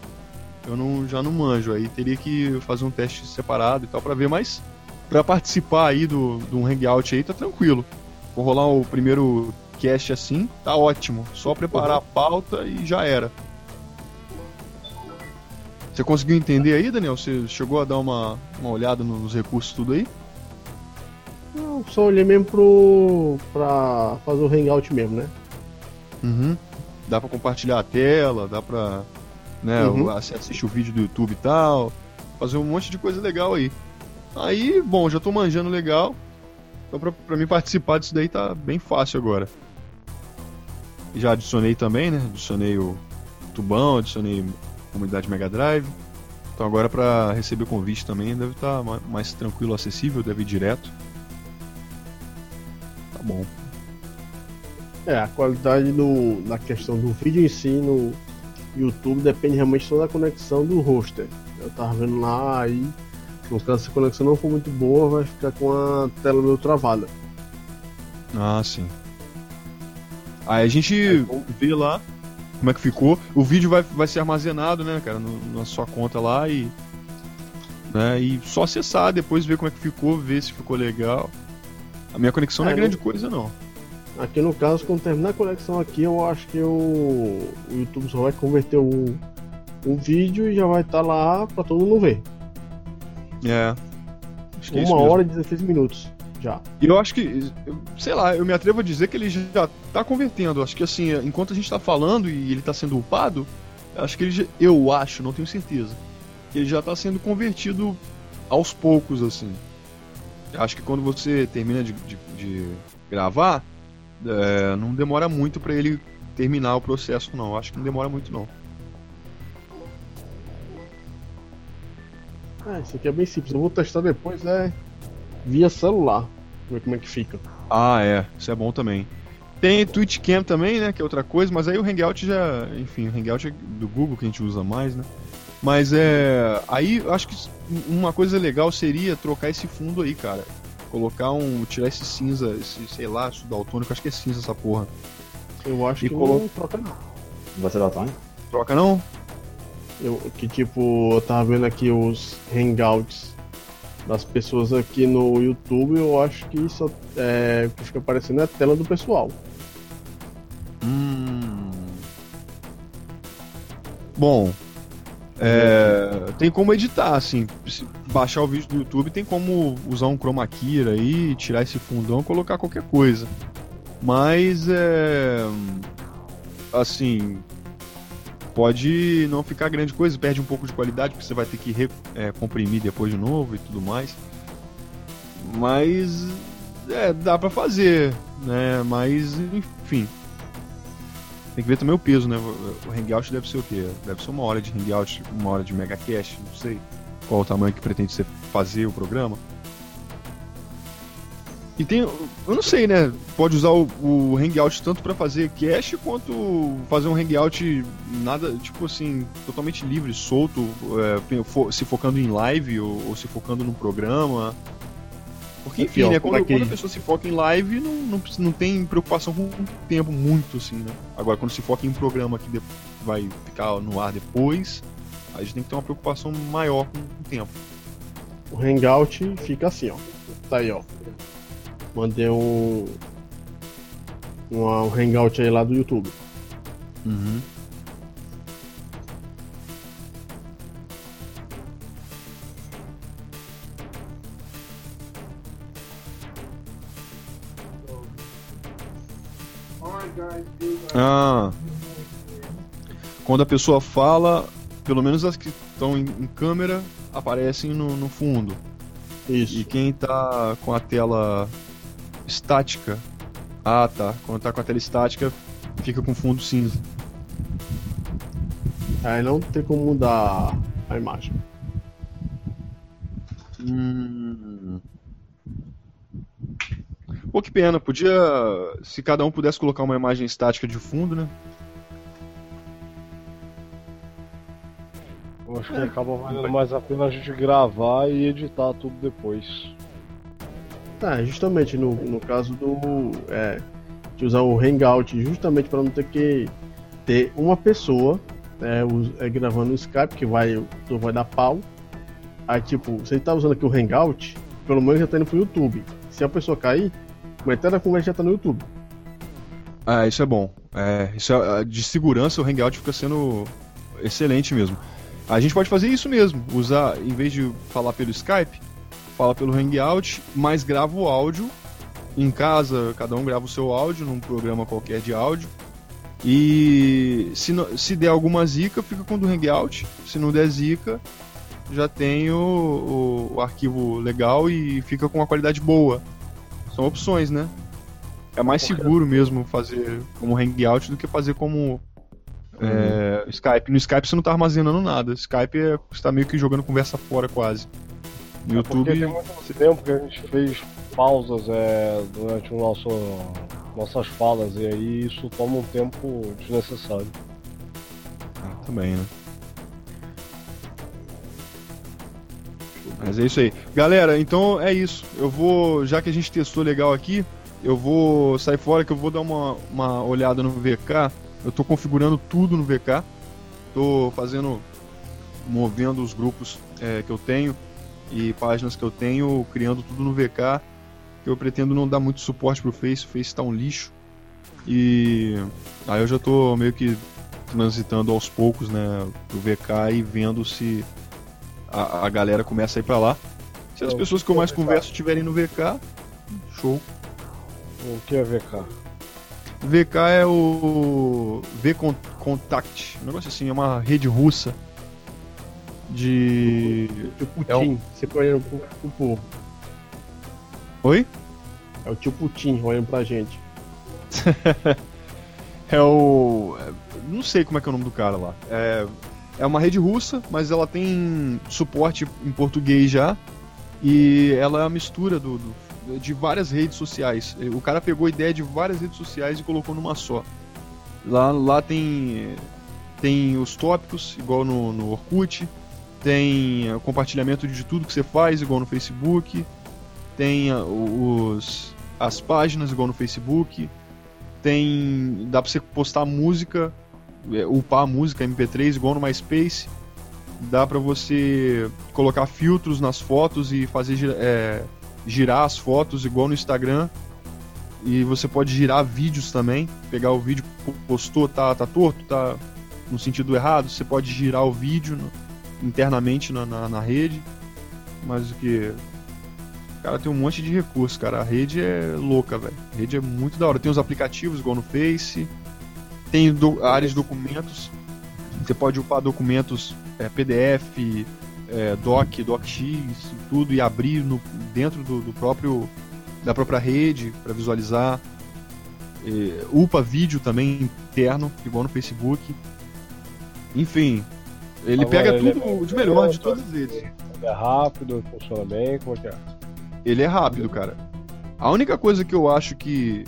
eu não, já não manjo. Aí teria que fazer um teste separado e tal pra ver, mas pra participar aí do, do um Hangout aí, tá tranquilo. Vou rolar o primeiro cast assim, tá ótimo. Só preparar a pauta e já era. Você conseguiu entender aí, Daniel? Você chegou a dar uma, uma olhada nos recursos tudo aí? Só olhei mesmo pro. pra fazer o hangout mesmo, né? Uhum. Dá pra compartilhar a tela, dá pra. Né, Uhum. assiste o vídeo do YouTube e tal. Fazer um monte de coisa legal aí. Aí, bom, já tô manjando legal. Então pra, pra mim participar disso daí tá bem fácil agora. Já adicionei também, né? Adicionei o Tubão, adicionei a comunidade Mega Drive. Então agora pra receber convite também deve estar mais tranquilo, acessível, deve ir direto. Tá bom. É, a qualidade do, da questão do vídeo em si no YouTube depende realmente só da conexão do hoster. Eu tava vendo lá, aí, no caso se a conexão não for muito boa, vai ficar com a tela meio travada. Ah, sim. Aí a gente vê lá como é que ficou. O vídeo vai, vai ser armazenado, né, cara, no- na sua conta lá e. Né, e só acessar, depois ver como é que ficou, ver se ficou legal. A minha conexão não é É, grande coisa, não. Aqui no caso, quando terminar a conexão aqui, eu acho que o, o YouTube só vai converter o, o vídeo e já vai estar lá pra todo mundo ver. É. É Uma mesmo. hora e 16 minutos já. E eu acho que, sei lá, eu me atrevo a dizer que ele já tá convertendo. Acho que assim, enquanto a gente tá falando e ele tá sendo upado, acho que ele já, eu acho, não tenho certeza, que ele já tá sendo convertido aos poucos, assim. Acho que quando você termina de, de- de gravar, é, não demora muito pra ele terminar o processo, não. Acho que não demora muito, não. Ah, isso aqui é bem simples. Eu vou testar depois, né? Via celular. Ver como é que fica. Ah, é. Isso é bom também. Tem Twitch Cam também, né? Que é outra coisa, mas aí o Hangout já. Enfim, o Hangout é do Google que a gente usa mais, né? Mas é. Aí eu acho que uma coisa legal seria trocar esse fundo aí, cara. Colocar um. Tirar esse cinza, esse, sei lá, isso daltônico, acho que é cinza essa porra. Eu acho E que colo- não troca não. Você dá Tony? Troca não? Eu, que tipo, eu tava vendo aqui os hangouts das pessoas aqui no YouTube, eu acho que só é, que fica aparecendo é a tela do pessoal. Hum. Bom. É, tem como editar, assim. Baixar o vídeo do YouTube, tem como usar um chroma key aí, tirar esse fundão colocar qualquer coisa. Mas é. Assim. Pode não ficar grande coisa, perde um pouco de qualidade, porque você vai ter que re- é, comprimir depois de novo e tudo mais. Mas. É, dá pra fazer, né? Mas, enfim. Tem que ver também o peso, né? O Hangout deve ser o quê? Deve ser uma hora de Hangout, uma hora de Megacast, não sei qual o tamanho que pretende ser fazer o programa. E tem, eu não sei, né? Pode usar o, o Hangout tanto pra fazer cast quanto fazer um Hangout nada, tipo assim, totalmente livre, solto, é, se focando em live ou, ou se focando num programa. Porque, Aqui, enfim, ó, né? como Quando, é quando a pessoa se foca em live, não, não, não tem preocupação com o tempo muito, assim, né? Agora, quando se foca em um programa que vai ficar no ar depois, a gente tem que ter uma preocupação maior com o tempo. O hangout fica assim, ó. Tá aí, ó. Mandei um. Um, um hangout aí lá do YouTube. Uhum. Ah. Quando a pessoa fala, pelo menos as que estão em, em câmera aparecem no, no fundo. Isso. E quem tá com a tela estática. Ah, tá. Quando tá com a tela estática, fica com fundo cinza. Aí não tem como mudar a imagem. Hum. Pô, que pena. Podia. Se cada um pudesse colocar uma imagem estática de fundo, né? Eu acho que acaba valendo mais a pena a gente gravar e editar tudo depois. Tá, justamente no, no caso do. É, de usar o Hangout, justamente para não ter que ter uma pessoa é, us- é, gravando no Skype, que vai, vai dar pau. Aí, tipo, você tá usando aqui o Hangout, pelo menos já tá indo pro YouTube. Se a pessoa cair, metade da conversa tá no YouTube. Ah, isso é bom. É, isso é, de segurança o Hangout fica sendo excelente mesmo. A gente pode fazer isso mesmo, usar, em vez de falar pelo Skype, fala pelo Hangout, mas grava o áudio em casa, cada um grava o seu áudio num programa qualquer de áudio. E se, se der alguma zica, fica com o do Hangout. Se não der zica, já tem o, o- o arquivo legal e fica com uma qualidade boa. São opções, né? É mais seguro mesmo fazer como Hangout do que fazer como é, Skype. No Skype você não tá armazenando nada. Skype é, você tá meio que jogando conversa fora quase. No É porque YouTube. tem muito tempo que a gente fez pausas é, durante o nosso, nossas falas e aí isso toma um tempo desnecessário. Também, né? Mas é isso aí. Galera, então é isso. Eu vou, já que a gente testou legal aqui, eu vou sair fora que eu vou dar uma, uma olhada no VK. Eu tô configurando tudo no VK. Tô fazendo, movendo os grupos é, que eu tenho e páginas que eu tenho, criando tudo no VK. Eu pretendo não dar muito suporte pro Face, o Face tá um lixo. E aí eu já tô meio que transitando aos poucos, né, pro VK e vendo se a, a galera começa a ir pra lá. Se as Então, pessoas que eu mais converso estiverem no VK, show. O que é VK? VK é o V-Contact, um negócio assim, é uma rede russa de. O tio Putin, É um- sempre olhando pro. Oi? É o tio Putin olhando pra gente. É o. é, Não sei como é que é o nome do cara lá. É, é uma rede russa, mas ela tem suporte em português já. E ela é a mistura do, do- de várias redes sociais. O cara pegou a ideia de várias redes sociais e colocou numa só. Lá, lá tem, tem os tópicos, igual no, no Orkut. Tem é, compartilhamento de tudo que você faz, igual no Facebook. Tem ah, os, as páginas, igual no Facebook tem. dá pra você postar música, é, upar a música MP3 igual no MySpace. Dá pra você colocar filtros nas fotos e fazer é, girar as fotos igual no Instagram. E você pode girar vídeos também. Pegar o vídeo, postou, tá, tá torto, tá no sentido errado. Você pode girar o vídeo internamente na, na, na rede. Mas o que. Cara, tem um monte de recurso, cara. A rede é louca, velho. A rede é muito da hora. Tem os aplicativos igual no Face. Tem do, a área de documentos. Você pode upar documentos é, PDF, é, Doc, DocX, tudo e abrir no, dentro do, do próprio da própria rede para visualizar. É, upa vídeo também interno, igual no Facebook. Enfim, ele Agora, pega ele é tudo de melhor de todas as redes. Ele é rápido, funciona bem, como é que é? Ele é rápido, cara. A única coisa que eu acho que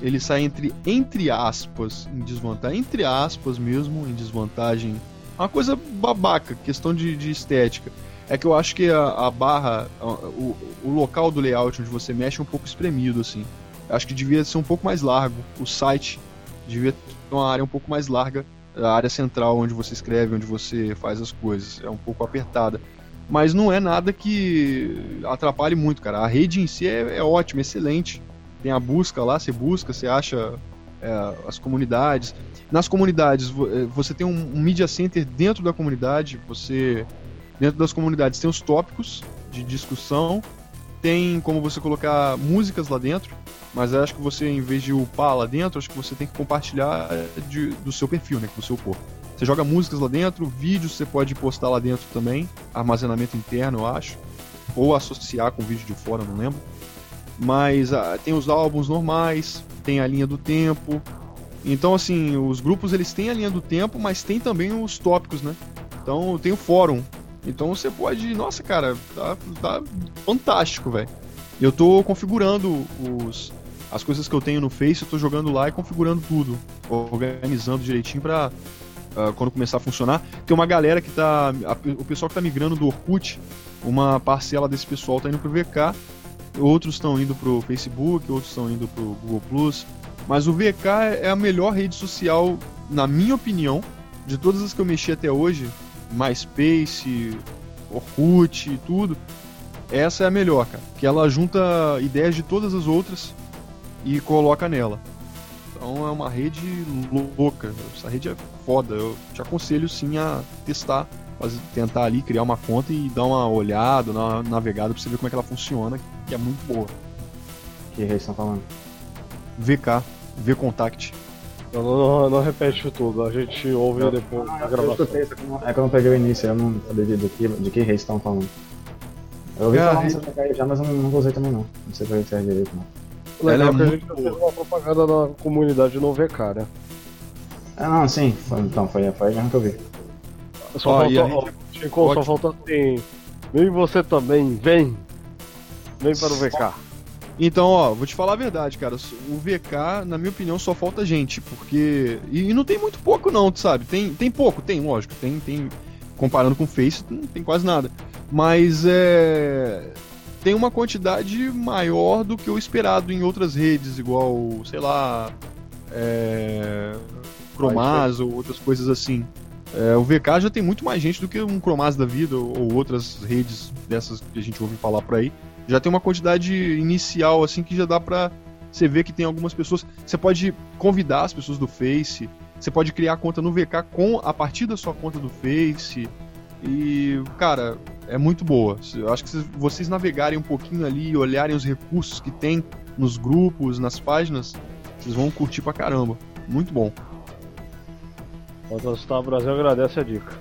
ele sai entre, entre aspas, em desvantagem, entre aspas mesmo, em desvantagem. Uma coisa babaca, questão de, de estética. É que eu acho que a, a barra, a- o, o local do layout onde você mexe é um pouco espremido, assim. Eu acho que devia ser um pouco mais largo. O site devia ter uma área um pouco mais larga. A área central onde você escreve, onde você faz as coisas. É um pouco apertada mas não é nada que atrapalhe muito, cara. A rede em si é, é ótima, excelente. Tem a busca lá, você busca, você acha é, as comunidades. Nas comunidades, é, você tem um, um media center dentro da comunidade, você dentro das comunidades tem os tópicos de discussão, tem como você colocar músicas lá dentro, mas acho que você, em vez de upar lá dentro, acho que você tem que compartilhar de, do seu perfil, né, o seu corpo. Você joga músicas lá dentro, vídeos você pode postar lá dentro também, armazenamento interno, eu acho, ou associar com vídeo de fora, não lembro. Mas ah, tem os álbuns normais, tem a linha do tempo. Então, assim, os grupos eles têm a linha do tempo, mas tem também os tópicos, né? Então, tem o fórum. Então você pode. Nossa, cara, tá, tá fantástico, velho. Eu tô configurando os, as coisas que eu tenho no Face, eu tô jogando lá e configurando tudo, organizando direitinho pra uh, quando começar a funcionar. Tem uma galera que tá. A, o pessoal que tá migrando do Orkut, uma parcela desse pessoal tá indo pro VK outros estão indo pro Facebook, outros estão indo pro Google Plus. Mas o VK é a melhor rede social, na minha opinião, de todas as que eu mexi até hoje, MySpace, Orkut e tudo. Essa é a melhor, cara. Que ela junta ideias de todas as outras e coloca nela. Então é uma rede louca. Essa rede é foda. Eu te aconselho sim a testar, fazer, tentar ali criar uma conta e dar uma olhada, dar uma navegada pra você ver como é que ela funciona que é muito boa. Que rei estão falando? VK, V-Contact. Não, não, não, repete tudo, a gente ouve não, depois da gravação. Eu é que eu não peguei o início, eu não sabia de, que, de que rei estão falando. Eu ouvi é, falar nessa VK já, mas eu não, não gostei também não. Não sei pra que serve direito não. Legal Ela é que a gente boa. fez uma propaganda na comunidade no VK, né? Ah não, sim, foi, então foi, foi a que eu vi. Só oh, falta, gente... só falta assim. Vem você também, vem! Vem para o VK. Então, ó, vou te falar a verdade, cara. O VK, na minha opinião, só falta gente, porque. E, não tem muito pouco, não, sabe? Tem, tem pouco, tem, lógico. Tem, tem. Comparando com o Face, não tem quase nada. Mas é. Tem uma quantidade maior do que o esperado em outras redes, igual, sei lá. É. Chromaz ou outras coisas assim. É, o VK já tem muito mais gente do que um Chromaz da vida ou, ou outras redes dessas que a gente ouve falar por aí já tem uma quantidade inicial assim que já dá pra você ver que tem algumas pessoas. Você pode convidar as pessoas do Face, você pode criar conta no VK com a partir da sua conta do Face. E, cara, é muito boa. Eu acho que se vocês navegarem um pouquinho ali e olharem os recursos que tem nos grupos, nas páginas, vocês vão curtir pra caramba. Muito bom. O Brasil agradece a dica.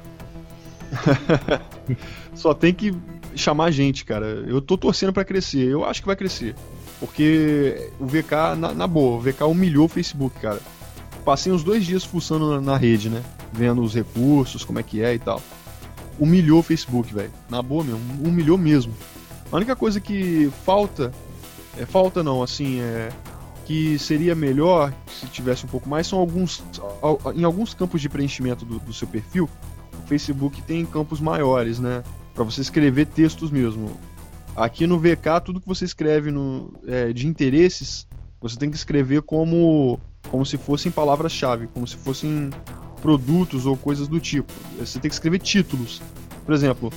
Só tem que chamar gente, cara. Eu tô torcendo para crescer. Eu acho que vai crescer. Porque o VK, na, na, boa, o VK humilhou o Facebook, cara. Passei uns dois dias fuçando na, na, rede, né? Vendo os recursos, como é que é e tal. Humilhou o Facebook, velho. Na boa mesmo, humilhou mesmo. A única coisa que falta. É, falta não, assim, é. Que seria melhor se tivesse um pouco mais, são alguns. Em alguns campos de preenchimento do, do seu perfil, o Facebook tem campos maiores, né? para você escrever textos mesmo. Aqui no VK, tudo que você escreve no, é, de interesses, você tem que escrever como, como se fossem palavras-chave, como se fossem produtos ou coisas do tipo. Você tem que escrever títulos. Por exemplo,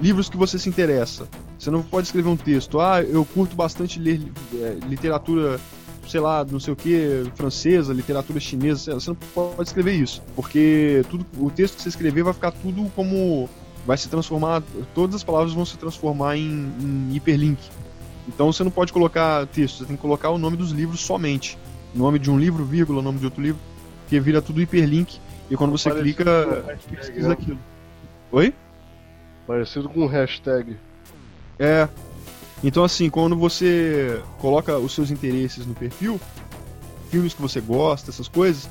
livros que você se interessa. Você não pode escrever um texto, ah, eu curto bastante ler é, literatura, sei lá, não sei o que, francesa, literatura chinesa. Você não pode escrever isso, porque tudo, o texto que você escrever vai ficar tudo como vai se transformar, todas as palavras vão se transformar em, em hiperlink. Então você não pode colocar texto, você tem que colocar o nome dos livros somente. Nome de um livro, vírgula, nome de outro livro, que vira tudo hiperlink. E quando você Parecido clica, pesquisa né? aquilo. Oi? Parecido com um hashtag. É. Então assim, quando você coloca os seus interesses no perfil, filmes que você gosta, essas coisas,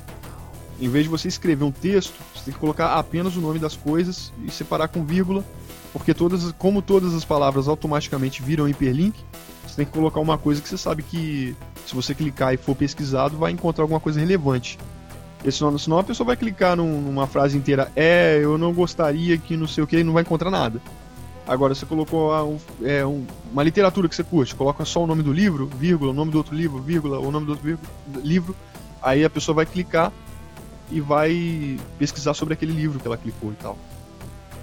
em vez de você escrever um texto, você tem que colocar apenas o nome das coisas e separar com vírgula, porque todas, como todas as palavras automaticamente viram hiperlink, você tem que colocar uma coisa que você sabe que se você clicar e for pesquisado, vai encontrar alguma coisa relevante. E senão, senão a pessoa vai clicar num, numa frase inteira, é, eu não gostaria que não sei o que, e não vai encontrar nada. Agora, você colocou um, é, um, uma literatura que você curte, coloca só o nome do livro, vírgula, o nome do outro livro, vírgula, o nome do outro livro, aí a pessoa vai clicar e vai pesquisar sobre aquele livro que ela clicou e tal.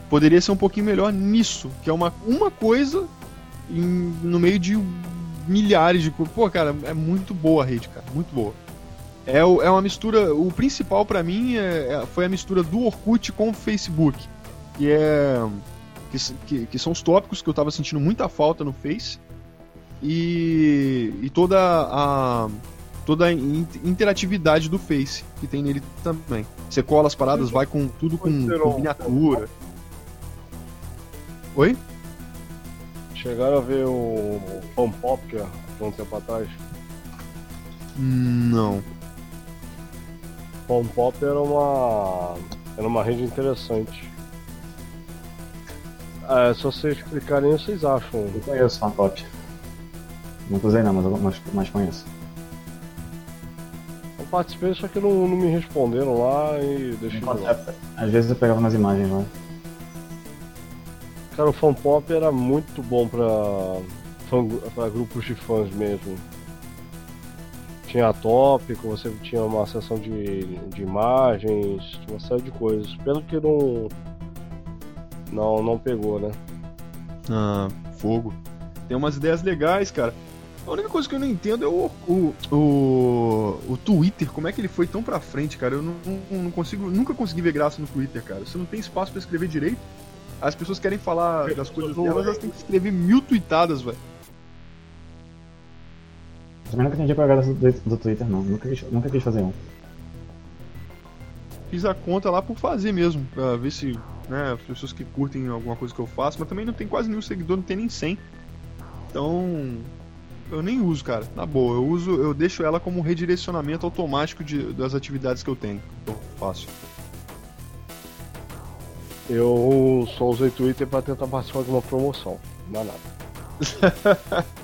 Poderia ser um pouquinho melhor nisso, que é uma, uma coisa em, no meio de milhares de coisas. Pô, cara, é muito boa a rede, cara, muito boa. É, é uma mistura. O principal pra mim é- é- foi a mistura do Orkut com o Facebook. Que é. Que, que- que são os tópicos que eu tava sentindo muita falta no Face. E. E toda a. Toda a in- interatividade do Face que tem nele também. Você cola as paradas, vai com tudo com, com miniatura. Oi? Chegaram a ver o Fan Pop que há um tempo atrás. Não. Fan Pop era uma. era uma rede interessante. É, se vocês explicarem, vocês acham. Eu conheço Fanpop. Nunca usei não, mas, mas, mas conheço. Eu participei, só que não, não me responderam lá e deixei de lado. Às vezes eu pegava umas imagens lá. Cara, o Fan Pop era muito bom pra, pra grupos de fãs mesmo. Tinha tópico, você tinha uma seção de, de imagens, uma série de coisas. Pelo que não. Não, não pegou, né? Ah, fogo. Tem umas ideias legais, cara. A única coisa que eu não entendo é o, o, o, o Twitter, como é que ele foi tão pra frente, cara? Eu não, não, não consigo, nunca consegui ver graça no Twitter, cara. Você não tem espaço pra escrever direito. As pessoas querem falar das coisas delas, elas têm que escrever mil tweetadas, velho. Eu também nunca entendi era a graça do, do Twitter, não. Nunca quis, nunca quis fazer um. Fiz a conta lá por fazer mesmo, pra ver se, né, as pessoas que curtem alguma coisa que eu faço, mas também não tem quase nenhum seguidor, não tem nem 100. Então, eu nem uso, cara, na boa. Eu uso, eu deixo ela como um redirecionamento automático de, das atividades que eu tenho, que eu faço. Eu só usei Twitter pra tentar participar de uma promoção. Não é nada.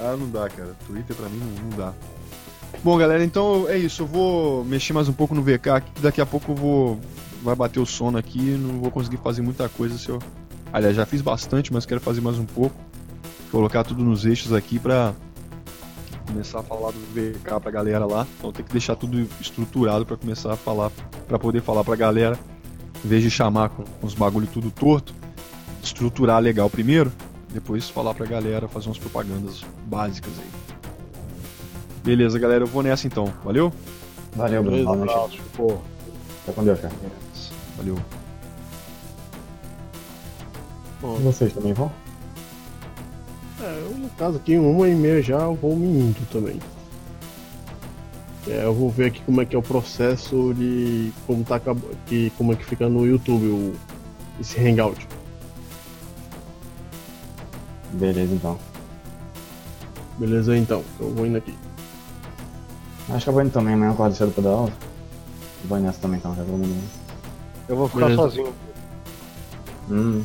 Ah, não dá, cara. Twitter pra mim não, não dá. Bom, galera, então é isso. Eu vou mexer mais um pouco no VK aqui. Daqui a pouco eu vou. Vai bater o sono aqui. Não vou conseguir fazer muita coisa se eu. Aliás, já fiz bastante, mas quero fazer mais um pouco. Colocar tudo nos eixos aqui pra começar a falar do VK pra galera lá. Então tem que deixar tudo estruturado pra começar a falar. Pra poder falar pra galera. Em vez de chamar com os bagulho tudo torto. Estruturar legal primeiro depois falar pra galera, fazer umas propagandas básicas aí. Beleza, galera, eu vou nessa então. Valeu? Valeu, Bruno. Noite. Abraço, pô. Fica com Deus, cara. Valeu. E vocês também vão? É, eu, no caso aqui, uma e meia já eu vou me indo também. É, eu vou ver aqui como é que é o processo de como tá que como é que fica no YouTube o, esse hangout. Beleza, então. Beleza então, eu vou indo aqui. Acho que eu vou indo também. Amanhã eu acordo cedo pra dar aula. Vou nessa também, então. Já todo mundo. Eu vou ficar Beleza. sozinho. Hum,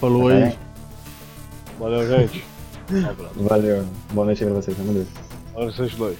Falou tá aí. bem. Valeu, gente. Um. Valeu. Boa noite aí pra vocês. Tamo Deus. Olha vocês dois.